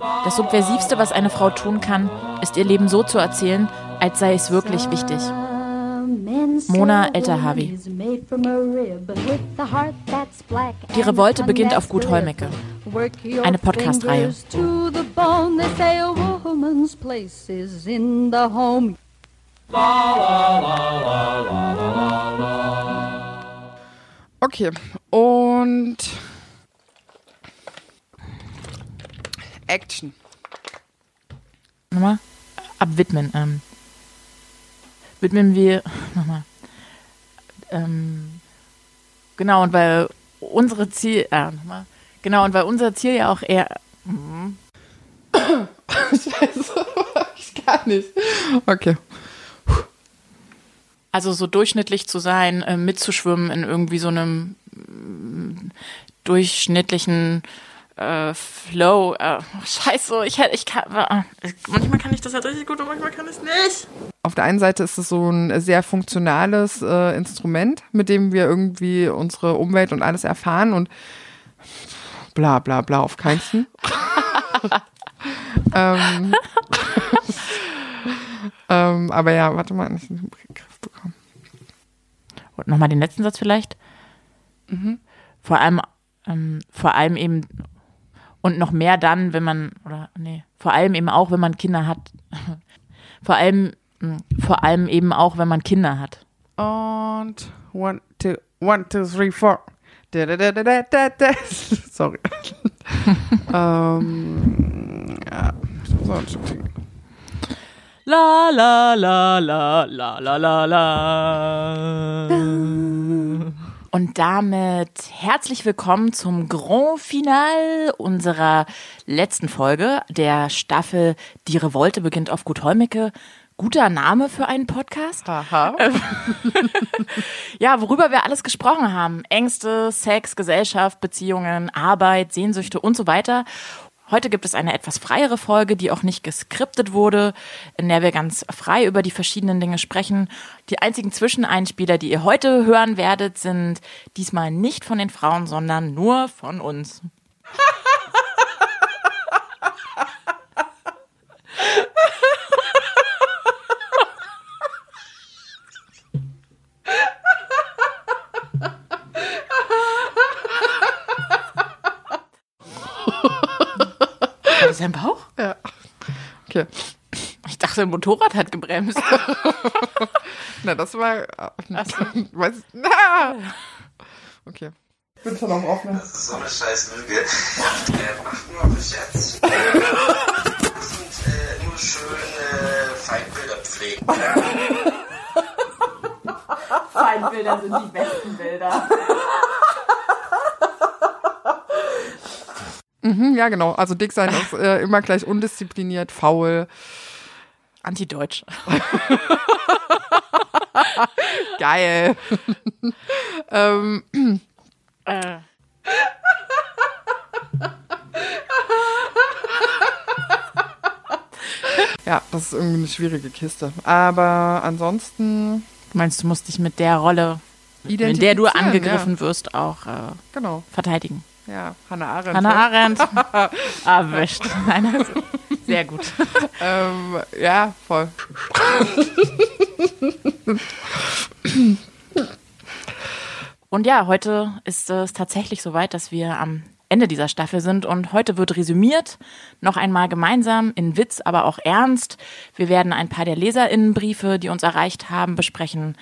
Das Subversivste, was eine Frau tun kann, ist ihr Leben so zu erzählen, als sei es wirklich wichtig. Mona Elterhavi. Die Revolte beginnt auf Gut Holmecke. Eine Podcast-Reihe. Okay, und Action. Nochmal? Abwidmen. Ähm, widmen wir. Nochmal. Ähm, genau, und weil unsere Ziel. Äh, nochmal. Genau, und weil unser Ziel ja auch eher. Mhm. Scheiße, ich kann nicht. Okay. Also so durchschnittlich zu sein, äh, mitzuschwimmen in irgendwie so einem äh, durchschnittlichen äh, Flow. Äh, scheiße, ich hätte, ich kann, äh, manchmal kann ich das halt richtig gut und manchmal kann ich es nicht. Auf der einen Seite ist es so ein sehr funktionales äh, Instrument, mit dem wir irgendwie unsere Umwelt und alles erfahren und bla bla bla auf keinsten. ähm, ähm, aber ja, warte mal, ich den Griff bekommen. Und nochmal den letzten Satz vielleicht. Mhm. Vor allem, ähm, vor allem eben und noch mehr dann, wenn man, oder nee, vor allem eben auch, wenn man Kinder hat. vor allem, hm, vor allem eben auch, wenn man Kinder hat. Und one, two, one, two, three, four. Da, da, da, da, da, da. Sorry. ähm, ja, ich muss auch ein Stück singen. La la la la la la la la. Und damit herzlich willkommen zum Grand Final unserer letzten Folge der Staffel Die Revolte beginnt auf Gut Holmecke. Guter Name für einen Podcast. Haha. Ja, worüber wir alles gesprochen haben. Ängste, Sex, Gesellschaft, Beziehungen, Arbeit, Sehnsüchte und so weiter. Heute gibt es eine etwas freiere Folge, die auch nicht geskriptet wurde, in der wir ganz frei über die verschiedenen Dinge sprechen. Die einzigen Zwischeneinspieler, die ihr heute hören werdet, sind diesmal nicht von den Frauen, sondern nur von uns. War das ein Bauch? Ja. Okay. Ich dachte, ein Motorrad hat gebremst. Na, das war. Ach Weiß, na. Okay. Ich bin schon auf offen. So eine scheiß Lüge. Äh, achten wir bis jetzt. Und äh, nur schöne Feindbilder pflegen. Feindbilder sind die besten Bilder. Mhm, ja, genau. Also dick sein ist äh, immer gleich undiszipliniert, faul. Anti-Deutsch. Geil. ähm, Äh. ja, das ist irgendwie eine schwierige Kiste. Aber ansonsten Du meinst, du musst dich mit der Rolle, in der du angegriffen wirst, auch äh, Ja, genau. verteidigen. Ja, Hannah Arendt. Hannah Arendt. Erwischt. Nein, also, sehr gut. Ähm, ja, voll. Und ja, heute ist es tatsächlich soweit, dass wir am Ende dieser Staffel sind und heute wird resümiert, noch einmal gemeinsam in Witz, aber auch ernst. Wir werden ein paar der Leserinnenbriefe, die uns erreicht haben, besprechen.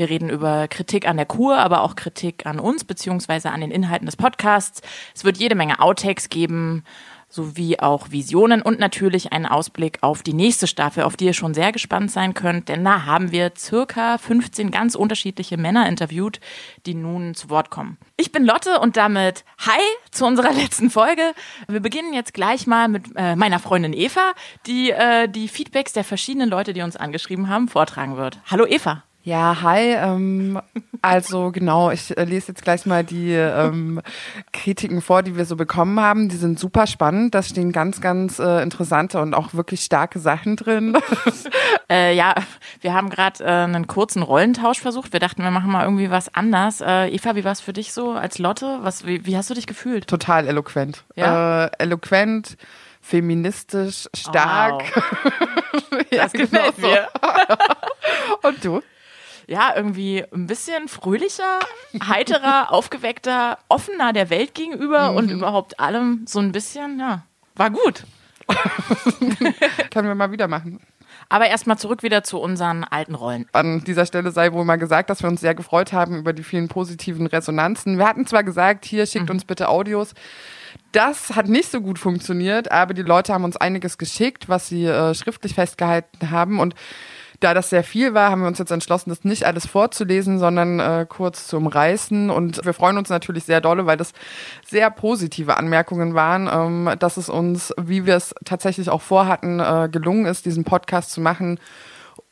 Wir reden über Kritik an der Kur, aber auch Kritik an uns beziehungsweise an den Inhalten des Podcasts. Es wird jede Menge Outtakes geben, sowie auch Visionen und natürlich einen Ausblick auf die nächste Staffel, auf die ihr schon sehr gespannt sein könnt, denn da haben wir circa 15 ganz unterschiedliche Männer interviewt, die nun zu Wort kommen. Ich bin Lotte und damit Hi zu unserer letzten Folge. Wir beginnen jetzt gleich mal mit äh, meiner Freundin Eva, die äh, die Feedbacks der verschiedenen Leute, die uns angeschrieben haben, vortragen wird. Hallo Eva. Ja, hi. Ähm, also genau, ich äh, lese jetzt gleich mal die ähm, Kritiken vor, die wir so bekommen haben. Die sind super spannend. Da stehen ganz, ganz äh, interessante und auch wirklich starke Sachen drin. Äh, ja, wir haben gerade äh, einen kurzen Rollentausch versucht. Wir dachten, wir machen mal irgendwie was anders. Äh, Eva, wie war es für dich so als Lotte? Was, wie, wie hast du dich gefühlt? Total eloquent. Ja? Äh, eloquent, feministisch, stark. Ja, das gefällt genau mir. Und du? Ja, irgendwie ein bisschen fröhlicher, heiterer, aufgeweckter, offener der Welt gegenüber und überhaupt allem so ein bisschen, ja, war gut. Können wir mal wieder machen. Aber erstmal zurück wieder zu unseren alten Rollen. An dieser Stelle sei wohl mal gesagt, dass wir uns sehr gefreut haben über die vielen positiven Resonanzen. Wir hatten zwar gesagt, hier schickt uns bitte Audios. Das hat nicht so gut funktioniert, aber die Leute haben uns einiges geschickt, was sie äh, schriftlich festgehalten haben. Und da das sehr viel war, haben wir uns jetzt entschlossen, das nicht alles vorzulesen, sondern äh, kurz zu umreißen. Und wir freuen uns natürlich sehr dolle, weil das sehr positive Anmerkungen waren, ähm, dass es uns, wie wir es tatsächlich auch vorhatten, äh, gelungen ist, diesen Podcast zu machen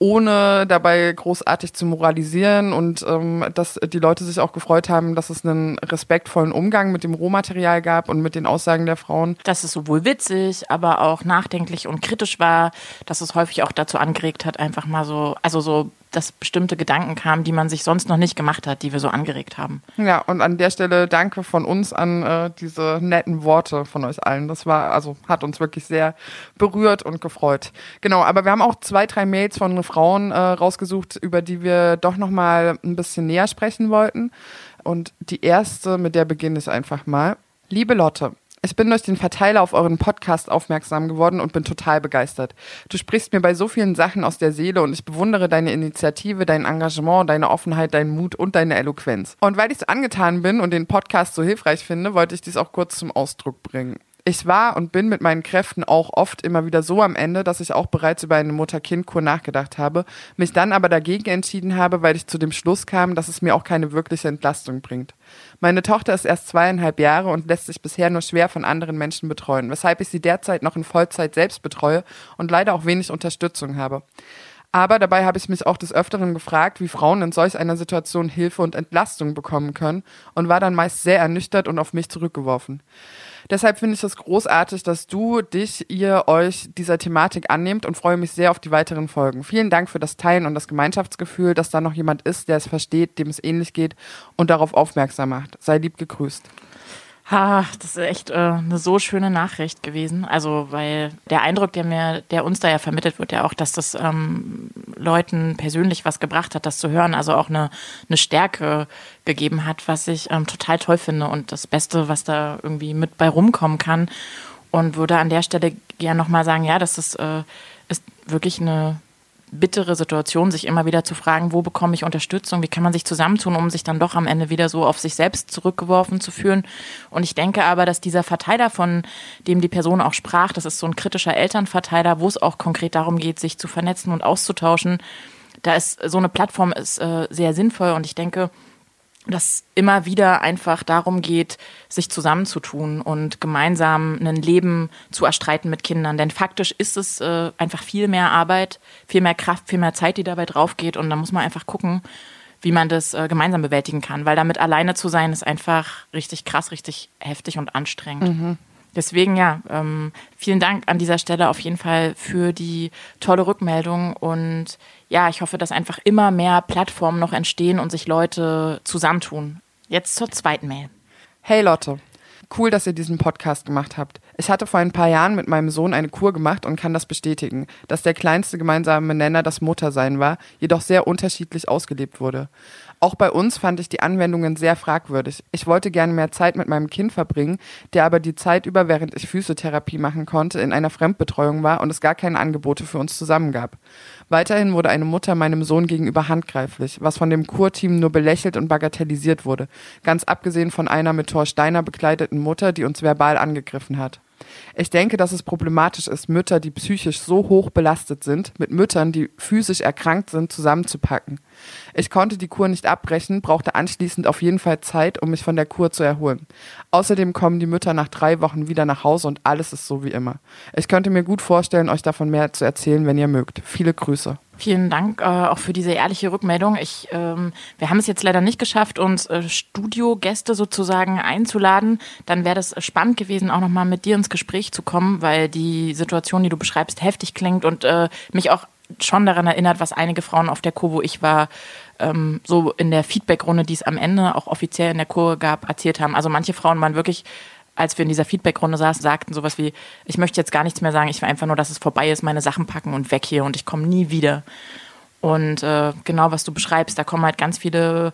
ohne dabei großartig zu moralisieren und ähm, dass die Leute sich auch gefreut haben, dass es einen respektvollen Umgang mit dem Rohmaterial gab und mit den Aussagen der Frauen. Dass es sowohl witzig, aber auch nachdenklich und kritisch war, dass es häufig auch dazu angeregt hat, einfach mal so, also so dass bestimmte Gedanken kamen, die man sich sonst noch nicht gemacht hat, die wir so angeregt haben. Ja, und an der Stelle danke von uns an äh, diese netten Worte von euch allen. Das war, also hat uns wirklich sehr berührt und gefreut. Genau, aber wir haben auch zwei, drei Mails von Frauen äh, rausgesucht, über die wir doch nochmal ein bisschen näher sprechen wollten. Und die erste, mit der beginne ich einfach mal. Liebe Lotte, ich bin durch den Verteiler auf euren Podcast aufmerksam geworden und bin total begeistert. Du sprichst mir bei so vielen Sachen aus der Seele und ich bewundere deine Initiative, dein Engagement, deine Offenheit, deinen Mut und deine Eloquenz. Und weil ich so angetan bin und den Podcast so hilfreich finde, wollte ich dies auch kurz zum Ausdruck bringen. Ich war und bin mit meinen Kräften auch oft immer wieder so am Ende, dass ich auch bereits über eine Mutter-Kind-Kur nachgedacht habe, mich dann aber dagegen entschieden habe, weil ich zu dem Schluss kam, dass es mir auch keine wirkliche Entlastung bringt. Meine Tochter ist erst zweieinhalb Jahre und lässt sich bisher nur schwer von anderen Menschen betreuen, weshalb ich sie derzeit noch in Vollzeit selbst betreue und leider auch wenig Unterstützung habe. Aber dabei habe ich mich auch des Öfteren gefragt, wie Frauen in solch einer Situation Hilfe und Entlastung bekommen können und war dann meist sehr ernüchtert und auf mich zurückgeworfen. Deshalb finde ich es großartig, dass du dich, ihr euch dieser Thematik annehmt und freue mich sehr auf die weiteren Folgen. Vielen Dank für das Teilen und das Gemeinschaftsgefühl, dass da noch jemand ist, der es versteht, dem es ähnlich geht und darauf aufmerksam macht. Sei lieb gegrüßt. Ha, das ist echt äh, eine so schöne Nachricht gewesen. Also, weil der Eindruck, der mir, der uns da ja vermittelt wird, ja auch, dass das ähm, Leuten persönlich was gebracht hat, das zu hören, also auch eine, eine Stärke gegeben hat, was ich ähm, total toll finde und das Beste, was da irgendwie mit bei rumkommen kann. Und würde an der Stelle gerne nochmal sagen, ja, das ist, äh, ist wirklich eine bittere Situation, sich immer wieder zu fragen, wo bekomme ich Unterstützung, wie kann man sich zusammentun, um sich dann doch am Ende wieder so auf sich selbst zurückgeworfen zu fühlen. Und ich denke aber, dass dieser Verteiler, von dem die Person auch sprach, das ist so ein kritischer Elternverteiler, wo es auch konkret darum geht, sich zu vernetzen und auszutauschen, da ist so eine Plattform ist äh, sehr sinnvoll und ich denke, dass immer wieder einfach darum geht, sich zusammenzutun und gemeinsam ein Leben zu erstreiten mit Kindern. Denn faktisch ist es äh, einfach viel mehr Arbeit, viel mehr Kraft, viel mehr Zeit, die dabei drauf geht. Und da muss man einfach gucken, wie man das äh, gemeinsam bewältigen kann. Weil damit alleine zu sein, ist einfach richtig krass, richtig heftig und anstrengend. Mhm. Deswegen ja, ähm, vielen Dank an dieser Stelle auf jeden Fall für die tolle Rückmeldung und ja, ich hoffe, dass einfach immer mehr Plattformen noch entstehen und sich Leute zusammentun. Jetzt zur zweiten Mail. Hey Lotte, cool, dass ihr diesen Podcast gemacht habt. Ich hatte vor ein paar Jahren mit meinem Sohn eine Kur gemacht und kann das bestätigen, dass der kleinste gemeinsame Nenner das Muttersein war, jedoch sehr unterschiedlich ausgelebt wurde. Auch bei uns fand ich die Anwendungen sehr fragwürdig. Ich wollte gerne mehr Zeit mit meinem Kind verbringen, der aber die Zeit über, während ich Physiotherapie machen konnte, in einer Fremdbetreuung war und es gar keine Angebote für uns zusammen gab. Weiterhin wurde eine Mutter meinem Sohn gegenüber handgreiflich, was von dem Kurteam nur belächelt und bagatellisiert wurde, ganz abgesehen von einer mit Thor Steiner bekleideten Mutter, die uns verbal angegriffen hat. Ich denke, dass es problematisch ist, Mütter, die psychisch so hoch belastet sind, mit Müttern, die physisch erkrankt sind, zusammenzupacken. Ich konnte die Kur nicht abbrechen, brauchte anschließend auf jeden Fall Zeit, um mich von der Kur zu erholen. Außerdem kommen die Mütter nach drei Wochen wieder nach Hause und alles ist so wie immer. Ich könnte mir gut vorstellen, euch davon mehr zu erzählen, wenn ihr mögt. Viele Grüße. Vielen Dank äh, auch für diese ehrliche Rückmeldung. Ich, ähm, wir haben es jetzt leider nicht geschafft, uns äh, Studiogäste sozusagen einzuladen. Dann wäre das spannend gewesen, auch nochmal mit dir ins Gespräch zu kommen, weil die Situation, die du beschreibst, heftig klingt und äh, mich auch schon daran erinnert, was einige Frauen auf der Kur, wo ich war, ähm, so in der Feedbackrunde, die es am Ende auch offiziell in der Kur gab, erzählt haben. Also manche Frauen waren wirklich als wir in dieser Feedbackrunde saßen, sagten sowas wie, ich möchte jetzt gar nichts mehr sagen, ich will einfach nur, dass es vorbei ist, meine Sachen packen und weg hier und ich komme nie wieder. Und äh, genau, was du beschreibst, da kommen halt ganz viele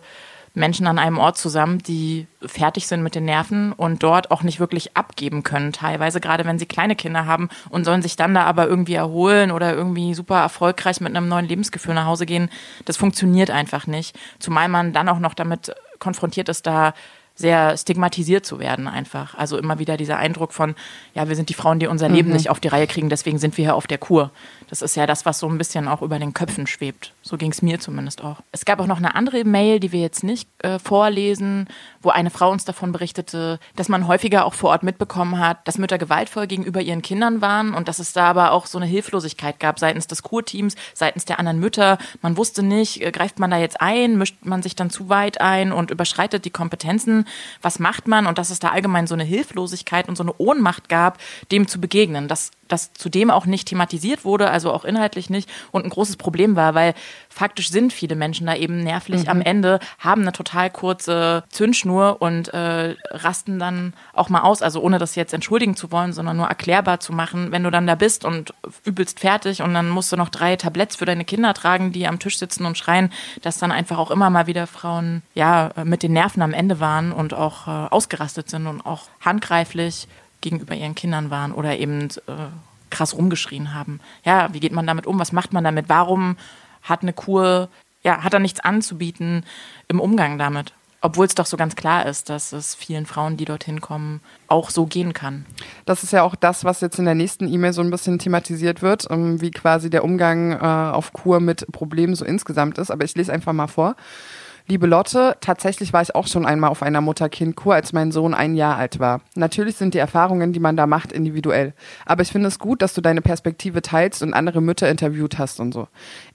Menschen an einem Ort zusammen, die fertig sind mit den Nerven und dort auch nicht wirklich abgeben können, teilweise gerade wenn sie kleine Kinder haben und sollen sich dann da aber irgendwie erholen oder irgendwie super erfolgreich mit einem neuen Lebensgefühl nach Hause gehen. Das funktioniert einfach nicht. Zumal man dann auch noch damit konfrontiert ist, da sehr stigmatisiert zu werden einfach. Also immer wieder dieser Eindruck von, ja, wir sind die Frauen, die unser Leben mhm. nicht auf die Reihe kriegen, deswegen sind wir hier auf der Kur. Das ist ja das, was so ein bisschen auch über den Köpfen schwebt. So ging es mir zumindest auch. Es gab auch noch eine andere Mail, die wir jetzt nicht äh, vorlesen, wo eine Frau uns davon berichtete, dass man häufiger auch vor Ort mitbekommen hat, dass Mütter gewaltvoll gegenüber ihren Kindern waren und dass es da aber auch so eine Hilflosigkeit gab seitens des Kurteams, seitens der anderen Mütter. Man wusste nicht, äh, greift man da jetzt ein, mischt man sich dann zu weit ein und überschreitet die Kompetenzen. Was macht man? Und dass es da allgemein so eine Hilflosigkeit und so eine Ohnmacht gab, dem zu begegnen. Das das zudem auch nicht thematisiert wurde, also auch inhaltlich nicht und ein großes Problem war, weil faktisch sind viele Menschen da eben nervlich mhm. am Ende, haben eine total kurze Zündschnur und äh, rasten dann auch mal aus, also ohne das jetzt entschuldigen zu wollen, sondern nur erklärbar zu machen, wenn du dann da bist und übelst fertig und dann musst du noch drei Tabletts für deine Kinder tragen, die am Tisch sitzen und schreien, dass dann einfach auch immer mal wieder Frauen ja mit den Nerven am Ende waren und auch äh, ausgerastet sind und auch handgreiflich gegenüber ihren Kindern waren oder eben äh, krass rumgeschrien haben. Ja, wie geht man damit um? Was macht man damit? Warum hat eine Kur, ja, hat er nichts anzubieten im Umgang damit? Obwohl es doch so ganz klar ist, dass es vielen Frauen, die dorthin kommen, auch so gehen kann. Das ist ja auch das, was jetzt in der nächsten E-Mail so ein bisschen thematisiert wird, ähm, wie quasi der Umgang äh, auf Kur mit Problemen so insgesamt ist. Aber ich lese einfach mal vor. Liebe Lotte, tatsächlich war ich auch schon einmal auf einer Mutter-Kind-Kur, als mein Sohn ein Jahr alt war. Natürlich sind die Erfahrungen, die man da macht, individuell. Aber ich finde es gut, dass du deine Perspektive teilst und andere Mütter interviewt hast und so.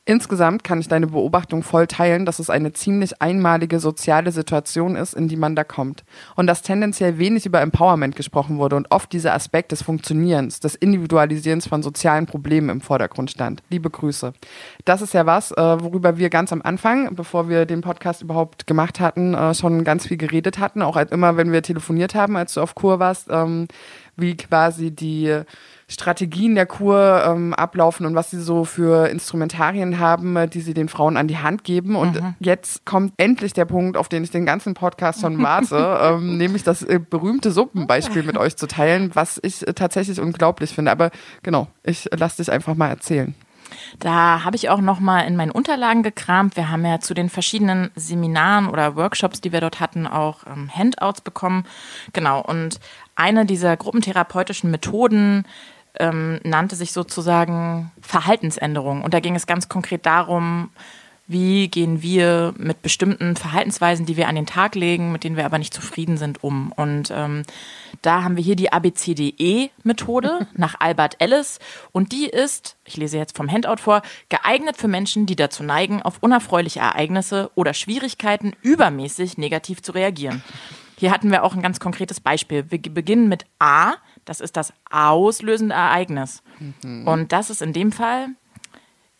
Insgesamt kann ich deine Beobachtung voll teilen, dass es eine ziemlich einmalige soziale Situation ist, in die man da kommt. Und dass tendenziell wenig über Empowerment gesprochen wurde und oft dieser Aspekt des Funktionierens, des Individualisierens von sozialen Problemen im Vordergrund stand. Liebe Grüße. Das ist ja was, äh, worüber wir ganz am Anfang, bevor wir den Podcast überhaupt gemacht hatten, äh, schon ganz viel geredet hatten. Auch immer, wenn wir telefoniert haben, als du auf Kur warst, ähm, wie quasi die Strategien der Kur ähm, ablaufen und was sie so für Instrumentarien haben, äh, die sie den Frauen an die Hand geben. Und mhm. jetzt kommt endlich der Punkt, auf den ich den ganzen Podcast schon warte, ähm, nämlich das äh, berühmte Suppenbeispiel mit euch zu teilen, was ich äh, tatsächlich unglaublich finde. Aber genau, ich lasse dich einfach mal erzählen. Da habe ich auch noch mal in meinen Unterlagen gekramt. Wir haben ja zu den verschiedenen Seminaren oder Workshops, die wir dort hatten, auch ähm, Handouts bekommen. Genau. Und eine dieser gruppentherapeutischen Methoden ähm, nannte sich sozusagen Verhaltensänderung. Und da ging es ganz konkret darum, wie gehen wir mit bestimmten Verhaltensweisen, die wir an den Tag legen, mit denen wir aber nicht zufrieden sind, um. Und ähm, da haben wir hier die ABCDE-Methode nach Albert Ellis. Und die ist, ich lese jetzt vom Handout vor, geeignet für Menschen, die dazu neigen, auf unerfreuliche Ereignisse oder Schwierigkeiten übermäßig negativ zu reagieren. Hier hatten wir auch ein ganz konkretes Beispiel. Wir beginnen mit A, das ist das auslösende Ereignis. Mhm. Und das ist in dem Fall,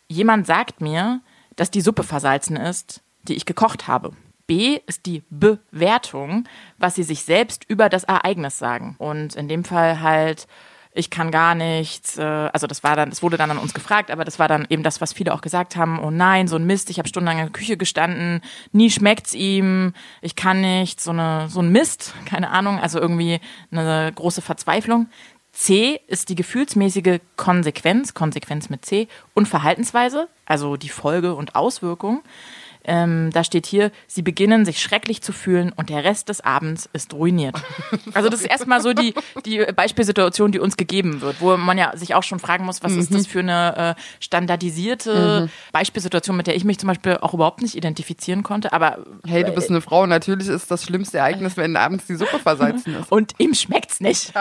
jemand sagt mir, dass die Suppe versalzen ist, die ich gekocht habe. B ist die Bewertung, was sie sich selbst über das Ereignis sagen. Und in dem Fall halt, ich kann gar nichts. Äh, also das war dann, das wurde dann an uns gefragt, aber das war dann eben das, was viele auch gesagt haben. Oh nein, so ein Mist. Ich habe stundenlang in der Küche gestanden. Nie schmeckt's ihm. Ich kann nichts. So eine, so ein Mist. Keine Ahnung. Also irgendwie eine große Verzweiflung. C ist die gefühlsmäßige Konsequenz, Konsequenz mit C und Verhaltensweise, also die Folge und Auswirkung. Ähm, da steht hier, sie beginnen sich schrecklich zu fühlen und der Rest des Abends ist ruiniert. Also das ist erstmal so die, die Beispielsituation, die uns gegeben wird, wo man ja sich auch schon fragen muss, was mhm. ist das für eine äh, standardisierte mhm. Beispielsituation, mit der ich mich zum Beispiel auch überhaupt nicht identifizieren konnte. Aber hey, du bist eine Frau, natürlich ist das schlimmste Ereignis, wenn abends die Suppe versalzen ist. Und ihm schmeckt's nicht.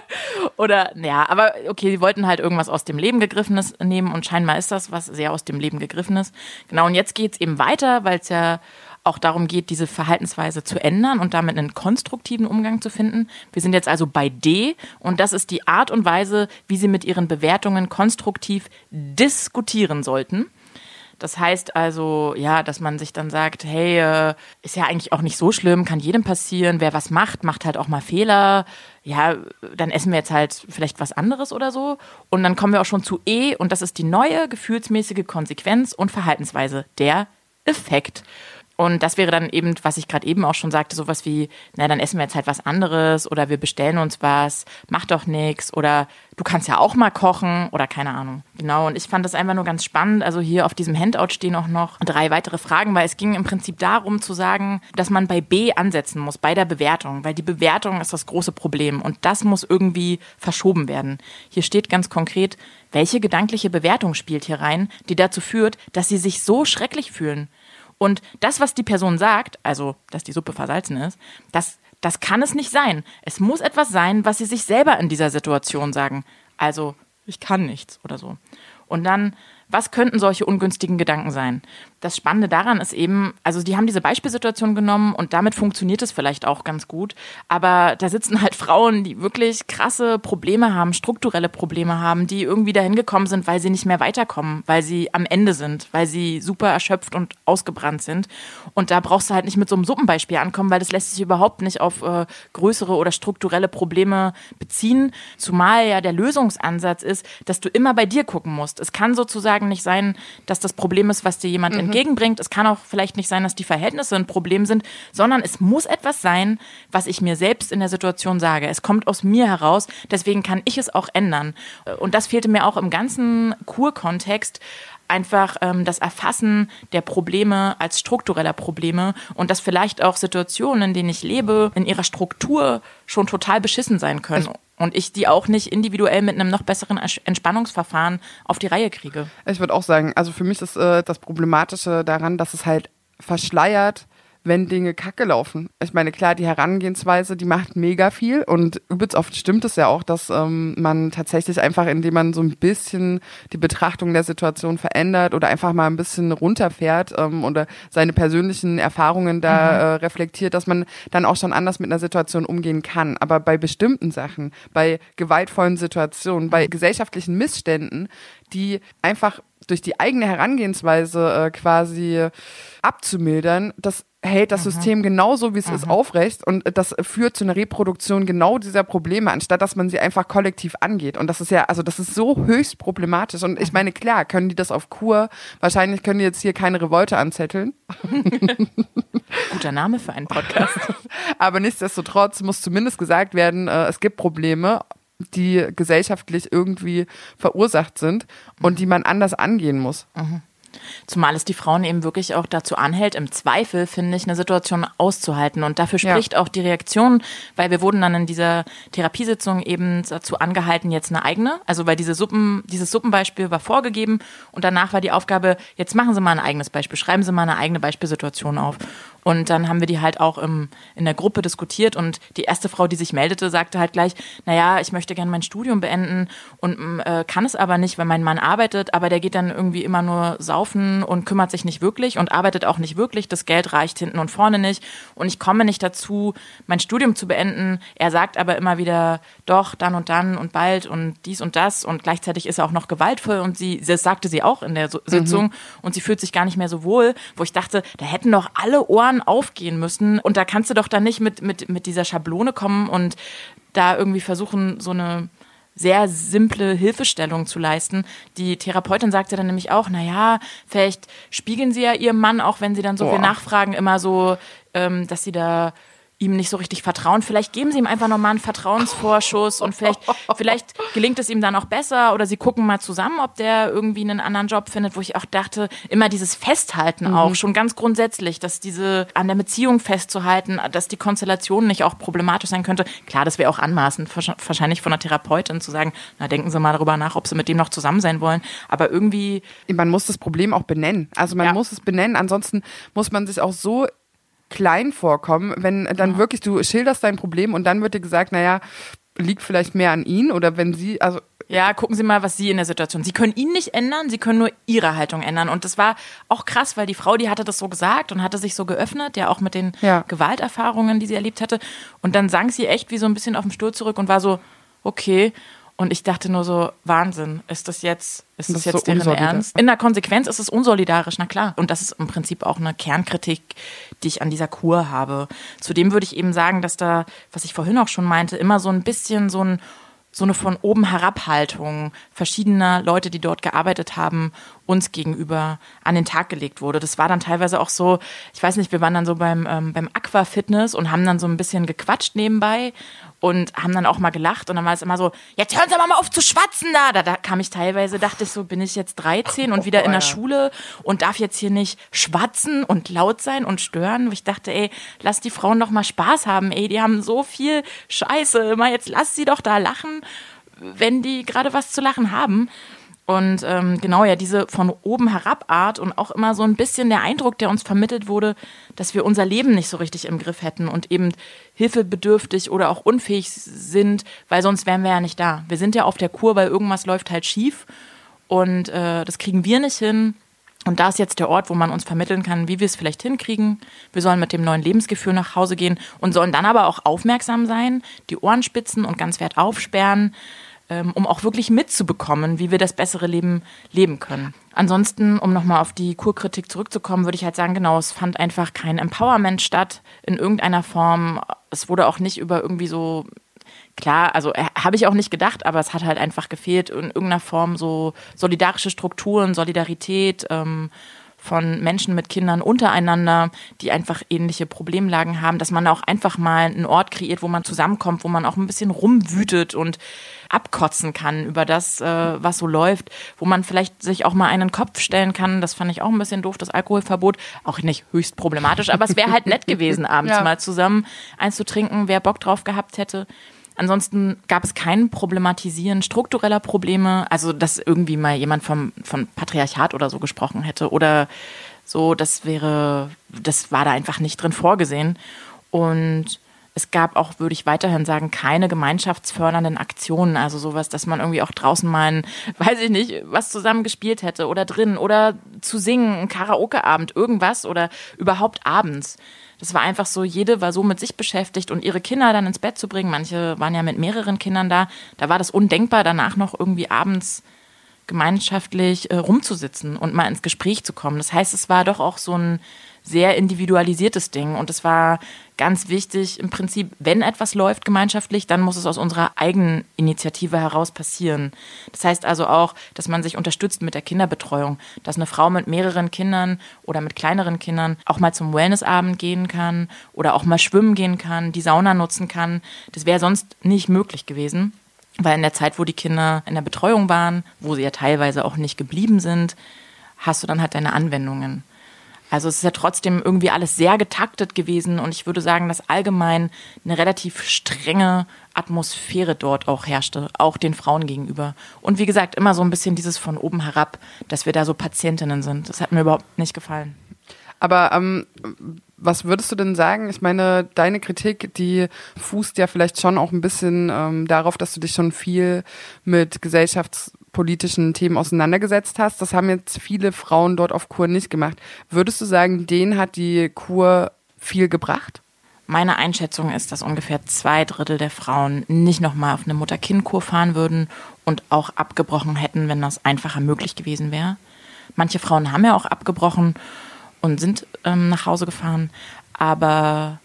Oder ja, aber okay, sie wollten halt irgendwas aus dem Leben gegriffenes nehmen und scheinbar ist das was sehr aus dem Leben gegriffenes. Genau, und jetzt geht's eben weiter weiter, weil es ja auch darum geht, diese Verhaltensweise zu ändern und damit einen konstruktiven Umgang zu finden. Wir sind jetzt also bei D und das ist die Art und Weise, wie Sie mit Ihren Bewertungen konstruktiv diskutieren sollten. Das heißt also, ja, dass man sich dann sagt, hey, äh, ist ja eigentlich auch nicht so schlimm, kann jedem passieren. Wer was macht, macht halt auch mal Fehler. Ja, dann essen wir jetzt halt vielleicht was anderes oder so. Und dann kommen wir auch schon zu E und das ist die neue gefühlsmäßige Konsequenz und Verhaltensweise, der Effekt. Und das wäre dann eben, was ich gerade eben auch schon sagte, sowas wie, na, dann essen wir jetzt halt was anderes oder wir bestellen uns was, mach doch nichts oder du kannst ja auch mal kochen oder keine Ahnung. Genau, und ich fand das einfach nur ganz spannend. Also hier auf diesem Handout stehen auch noch drei weitere Fragen, weil es ging im Prinzip darum zu sagen, dass man bei B ansetzen muss, bei der Bewertung, weil die Bewertung ist das große Problem und das muss irgendwie verschoben werden. Hier steht ganz konkret, welche gedankliche Bewertung spielt hier rein, die dazu führt, dass sie sich so schrecklich fühlen. Und das, was die Person sagt, also dass die Suppe versalzen ist, das, das kann es nicht sein. Es muss etwas sein, was sie sich selber in dieser Situation sagen. Also, ich kann nichts oder so. Und dann was könnten solche ungünstigen Gedanken sein? Das Spannende daran ist eben, also die haben diese Beispielsituation genommen und damit funktioniert es vielleicht auch ganz gut. Aber da sitzen halt Frauen, die wirklich krasse Probleme haben, strukturelle Probleme haben, die irgendwie dahin gekommen sind, weil sie nicht mehr weiterkommen, weil sie am Ende sind, weil sie super erschöpft und ausgebrannt sind. Und da brauchst du halt nicht mit so einem Suppenbeispiel ankommen, weil das lässt sich überhaupt nicht auf äh, größere oder strukturelle Probleme beziehen. Zumal ja der Lösungsansatz ist, dass du immer bei dir gucken musst. Es kann sozusagen sozusagen nicht sein, dass das Problem ist, was dir jemand mhm. entgegenbringt. Es kann auch vielleicht nicht sein, dass die Verhältnisse ein Problem sind, sondern es muss etwas sein, was ich mir selbst in der Situation sage. Es kommt aus mir heraus, deswegen kann ich es auch ändern. Und das fehlte mir auch im ganzen Kurkontext einfach ähm, das Erfassen der Probleme als struktureller Probleme und dass vielleicht auch Situationen, in denen ich lebe, in ihrer Struktur schon total beschissen sein können und ich die auch nicht individuell mit einem noch besseren Entspannungsverfahren auf die Reihe kriege. Ich würde auch sagen, also für mich ist äh, das Problematische daran, dass es halt verschleiert, wenn Dinge kacke laufen. Ich meine, klar, die Herangehensweise, die macht mega viel und übelst oft stimmt es ja auch, dass ähm, man tatsächlich einfach, indem man so ein bisschen die Betrachtung der Situation verändert oder einfach mal ein bisschen runterfährt ähm, oder seine persönlichen Erfahrungen da mhm. äh, reflektiert, dass man dann auch schon anders mit einer Situation umgehen kann. Aber bei bestimmten Sachen, bei gewaltvollen Situationen, bei gesellschaftlichen Missständen, die einfach durch die eigene Herangehensweise äh, quasi abzumildern, das hält das Aha. System genauso, wie es Aha. ist, aufrecht und das führt zu einer Reproduktion genau dieser Probleme, anstatt dass man sie einfach kollektiv angeht. Und das ist ja, also das ist so höchst problematisch. Und ich meine, klar, können die das auf Kur, wahrscheinlich können die jetzt hier keine Revolte anzetteln. Guter Name für einen Podcast. Aber nichtsdestotrotz muss zumindest gesagt werden, äh, es gibt Probleme, die gesellschaftlich irgendwie verursacht sind und die man anders angehen muss. Mhm. Zumal es die Frauen eben wirklich auch dazu anhält, im Zweifel, finde ich, eine Situation auszuhalten. Und dafür spricht ja. auch die Reaktion, weil wir wurden dann in dieser Therapiesitzung eben dazu angehalten, jetzt eine eigene, also weil diese Suppen, dieses Suppenbeispiel war vorgegeben und danach war die Aufgabe, jetzt machen Sie mal ein eigenes Beispiel, schreiben Sie mal eine eigene Beispielsituation auf. Und dann haben wir die halt auch im, in der Gruppe diskutiert und die erste Frau, die sich meldete, sagte halt gleich, naja, ich möchte gerne mein Studium beenden und mm, äh, kann es aber nicht, weil mein Mann arbeitet, aber der geht dann irgendwie immer nur saufen und kümmert sich nicht wirklich und arbeitet auch nicht wirklich. Das Geld reicht hinten und vorne nicht und ich komme nicht dazu, mein Studium zu beenden. Er sagt aber immer wieder, doch, dann und dann und bald und dies und das und gleichzeitig ist er auch noch gewaltvoll und sie, das sagte sie auch in der Sitzung mhm. und sie fühlt sich gar nicht mehr so wohl, wo ich dachte, da hätten doch alle Ohren aufgehen müssen. Und da kannst du doch dann nicht mit, mit, mit dieser Schablone kommen und da irgendwie versuchen, so eine sehr simple Hilfestellung zu leisten. Die Therapeutin sagte dann nämlich auch, na ja, vielleicht spiegeln sie ja ihrem Mann, auch wenn sie dann so Boah. viel nachfragen, immer so, ähm, dass sie da ihm nicht so richtig vertrauen. Vielleicht geben sie ihm einfach nochmal einen Vertrauensvorschuss und vielleicht, vielleicht gelingt es ihm dann auch besser oder sie gucken mal zusammen, ob der irgendwie einen anderen Job findet, wo ich auch dachte, immer dieses Festhalten mhm. auch, schon ganz grundsätzlich, dass diese an der Beziehung festzuhalten, dass die Konstellation nicht auch problematisch sein könnte. Klar, das wäre auch anmaßend, wahrscheinlich von einer Therapeutin zu sagen, na, denken Sie mal darüber nach, ob Sie mit dem noch zusammen sein wollen. Aber irgendwie. Man muss das Problem auch benennen. Also man ja. muss es benennen, ansonsten muss man sich auch so klein vorkommen, wenn dann ja. wirklich du schilderst dein Problem und dann wird dir gesagt, naja, liegt vielleicht mehr an ihn oder wenn sie, also ja, gucken Sie mal, was Sie in der Situation. Sie können ihn nicht ändern, Sie können nur Ihre Haltung ändern. Und das war auch krass, weil die Frau, die hatte das so gesagt und hatte sich so geöffnet, ja auch mit den ja. Gewalterfahrungen, die sie erlebt hatte. Und dann sank sie echt wie so ein bisschen auf dem Stuhl zurück und war so, okay. Und ich dachte nur so, Wahnsinn, ist das jetzt, ist das, Das jetzt so deren. Ernst? In der Konsequenz ist es unsolidarisch, na klar. Und das ist im Prinzip auch eine Kernkritik, die ich an dieser Kur habe. Zudem würde ich eben sagen, dass da, was ich vorhin auch schon meinte, immer so ein bisschen so ein so eine von oben Herabhaltung verschiedener Leute, die dort gearbeitet haben, uns gegenüber an den Tag gelegt wurde. Das war dann teilweise auch so, ich weiß nicht, wir waren dann so beim, ähm, beim Aquafitness und haben dann so ein bisschen gequatscht nebenbei und haben dann auch mal gelacht und dann war es immer so, jetzt hören Sie aber mal auf zu schwatzen da. Da, da kam ich teilweise, dachte ich so, bin ich jetzt 13 und wieder in der Schule und darf jetzt hier nicht schwatzen und laut sein und stören. Ich dachte, ey, lass die Frauen doch mal Spaß haben, ey, die haben so viel Scheiße, mal jetzt lass sie doch da lachen, wenn die gerade was zu lachen haben. Und ähm, genau, ja, diese von oben herab Art und auch immer so ein bisschen der Eindruck, der uns vermittelt wurde, dass wir unser Leben nicht so richtig im Griff hätten und eben hilfebedürftig oder auch unfähig sind, weil sonst wären wir ja nicht da. Wir sind ja auf der Kur, weil irgendwas läuft halt schief und äh, das kriegen wir nicht hin. Und da ist jetzt der Ort, wo man uns vermitteln kann, wie wir es vielleicht hinkriegen. Wir sollen mit dem neuen Lebensgefühl nach Hause gehen und sollen dann aber auch aufmerksam sein, die Ohren spitzen und ganz wert aufsperren, um auch wirklich mitzubekommen, wie wir das bessere Leben leben können. Ansonsten, um nochmal auf die Kurkritik zurückzukommen, würde ich halt sagen, genau, es fand einfach kein Empowerment statt in irgendeiner Form. Es wurde auch nicht über irgendwie so klar, also äh, habe ich auch nicht gedacht, aber es hat halt einfach gefehlt in irgendeiner Form so solidarische Strukturen, Solidarität ähm, von Menschen mit Kindern untereinander, die einfach ähnliche Problemlagen haben, dass man auch einfach mal einen Ort kreiert, wo man zusammenkommt, wo man auch ein bisschen rumwütet und abkotzen kann über das, äh, was so läuft, wo man vielleicht sich auch mal einen Kopf stellen kann. Das fand ich auch ein bisschen doof, das Alkoholverbot. Auch nicht höchst problematisch, aber es wäre halt nett gewesen, abends Ja. mal zusammen eins zu trinken, wer Bock drauf gehabt hätte. Ansonsten gab es kein Problematisieren struktureller Probleme, also dass irgendwie mal jemand vom, von Patriarchat oder so gesprochen hätte oder so, das wäre, das war da einfach nicht drin vorgesehen. Und es gab auch, würde ich weiterhin sagen, keine gemeinschaftsfördernden Aktionen, also sowas, dass man irgendwie auch draußen mal, ein, weiß ich nicht, was zusammen gespielt hätte oder drin oder zu singen, ein Karaokeabend, irgendwas oder überhaupt abends. Das war einfach so, jede war so mit sich beschäftigt und ihre Kinder dann ins Bett zu bringen. Manche waren ja mit mehreren Kindern da. Da war das undenkbar, danach noch irgendwie abends gemeinschaftlich äh, rumzusitzen und mal ins Gespräch zu kommen. Das heißt, es war doch auch so ein sehr individualisiertes Ding und es war ganz wichtig im Prinzip, wenn etwas läuft gemeinschaftlich, dann muss es aus unserer eigenen Initiative heraus passieren. Das heißt also auch, dass man sich unterstützt mit der Kinderbetreuung, dass eine Frau mit mehreren Kindern oder mit kleineren Kindern auch mal zum Wellnessabend gehen kann oder auch mal schwimmen gehen kann, die Sauna nutzen kann. Das wäre sonst nicht möglich gewesen. Weil in der Zeit, wo die Kinder in der Betreuung waren, wo sie ja teilweise auch nicht geblieben sind, hast du dann halt deine Anwendungen. Also es ist ja trotzdem irgendwie alles sehr getaktet gewesen und ich würde sagen, dass allgemein eine relativ strenge Atmosphäre dort auch herrschte, auch den Frauen gegenüber. Und wie gesagt, immer so ein bisschen dieses von oben herab, dass wir da so Patientinnen sind. Das hat mir überhaupt nicht gefallen. Aber ähm, was würdest du denn sagen? Ich meine, deine Kritik, die fußt ja vielleicht schon auch ein bisschen ähm, darauf, dass du dich schon viel mit gesellschaftspolitischen Themen auseinandergesetzt hast. Das haben jetzt viele Frauen dort auf Kur nicht gemacht. Würdest du sagen, denen hat die Kur viel gebracht? Meine Einschätzung ist, dass ungefähr zwei Drittel der Frauen nicht nochmal auf eine Mutter-Kind-Kur fahren würden und auch abgebrochen hätten, wenn das einfacher möglich gewesen wäre. Manche Frauen haben ja auch abgebrochen und sind ähm, nach Hause gefahren, aber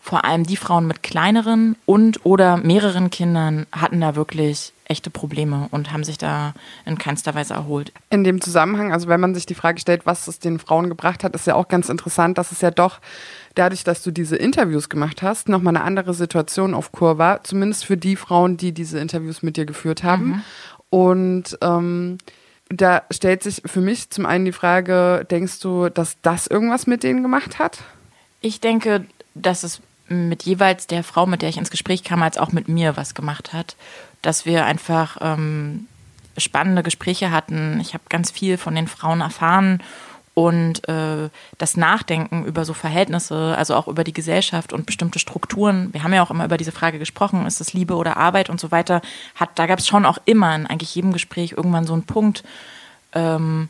vor allem die Frauen mit kleineren und oder mehreren Kindern hatten da wirklich echte Probleme und haben sich da in keinster Weise erholt. In dem Zusammenhang, also wenn man sich die Frage stellt, was es den Frauen gebracht hat, ist ja auch ganz interessant, dass es ja doch dadurch, dass du diese Interviews gemacht hast, nochmal eine andere Situation auf Kur war, zumindest für die Frauen, die diese Interviews mit dir geführt haben. Und ähm, da stellt sich für mich zum einen die Frage, denkst du, dass das irgendwas mit denen gemacht hat? Ich denke, dass es mit jeweils der Frau, mit der ich ins Gespräch kam, als auch mit mir was gemacht hat. Dass wir einfach ähm, spannende Gespräche hatten. Ich habe ganz viel von den Frauen erfahren und äh, das Nachdenken über so Verhältnisse, also auch über die Gesellschaft und bestimmte Strukturen. Wir haben ja auch immer über diese Frage gesprochen, ist es Liebe oder Arbeit und so weiter. Hat, da gab es schon auch immer in eigentlich jedem Gespräch irgendwann so einen Punkt, ähm,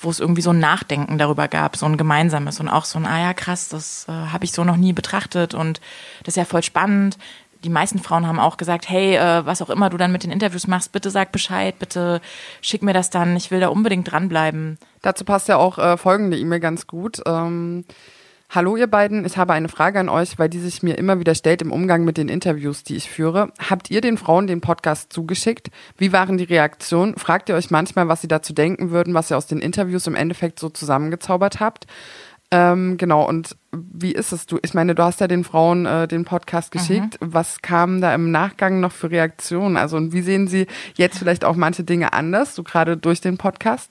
wo es irgendwie so ein Nachdenken darüber gab, so ein gemeinsames und auch so ein, ah ja, krass, das äh, habe ich so noch nie betrachtet und das ist ja voll spannend. Die meisten Frauen haben auch gesagt, hey, äh, was auch immer du dann mit den Interviews machst, bitte sag Bescheid, bitte schick mir das dann, ich will da unbedingt dranbleiben. Dazu passt ja auch äh, folgende E-Mail ganz gut. Ähm, Hallo ihr beiden, ich habe eine Frage an euch, weil die sich mir immer wieder stellt im Umgang mit den Interviews, die ich führe. Habt ihr den Frauen den Podcast zugeschickt? Wie waren die Reaktionen? Fragt ihr euch manchmal, was sie dazu denken würden, was ihr aus den Interviews im Endeffekt so zusammengezaubert habt? Ähm, genau, und wie ist es du? Ich meine, du hast ja den Frauen äh, den Podcast geschickt. Mhm. Was kam da im Nachgang noch für Reaktionen? Also, und wie sehen sie jetzt vielleicht auch manche Dinge anders, so gerade durch den Podcast?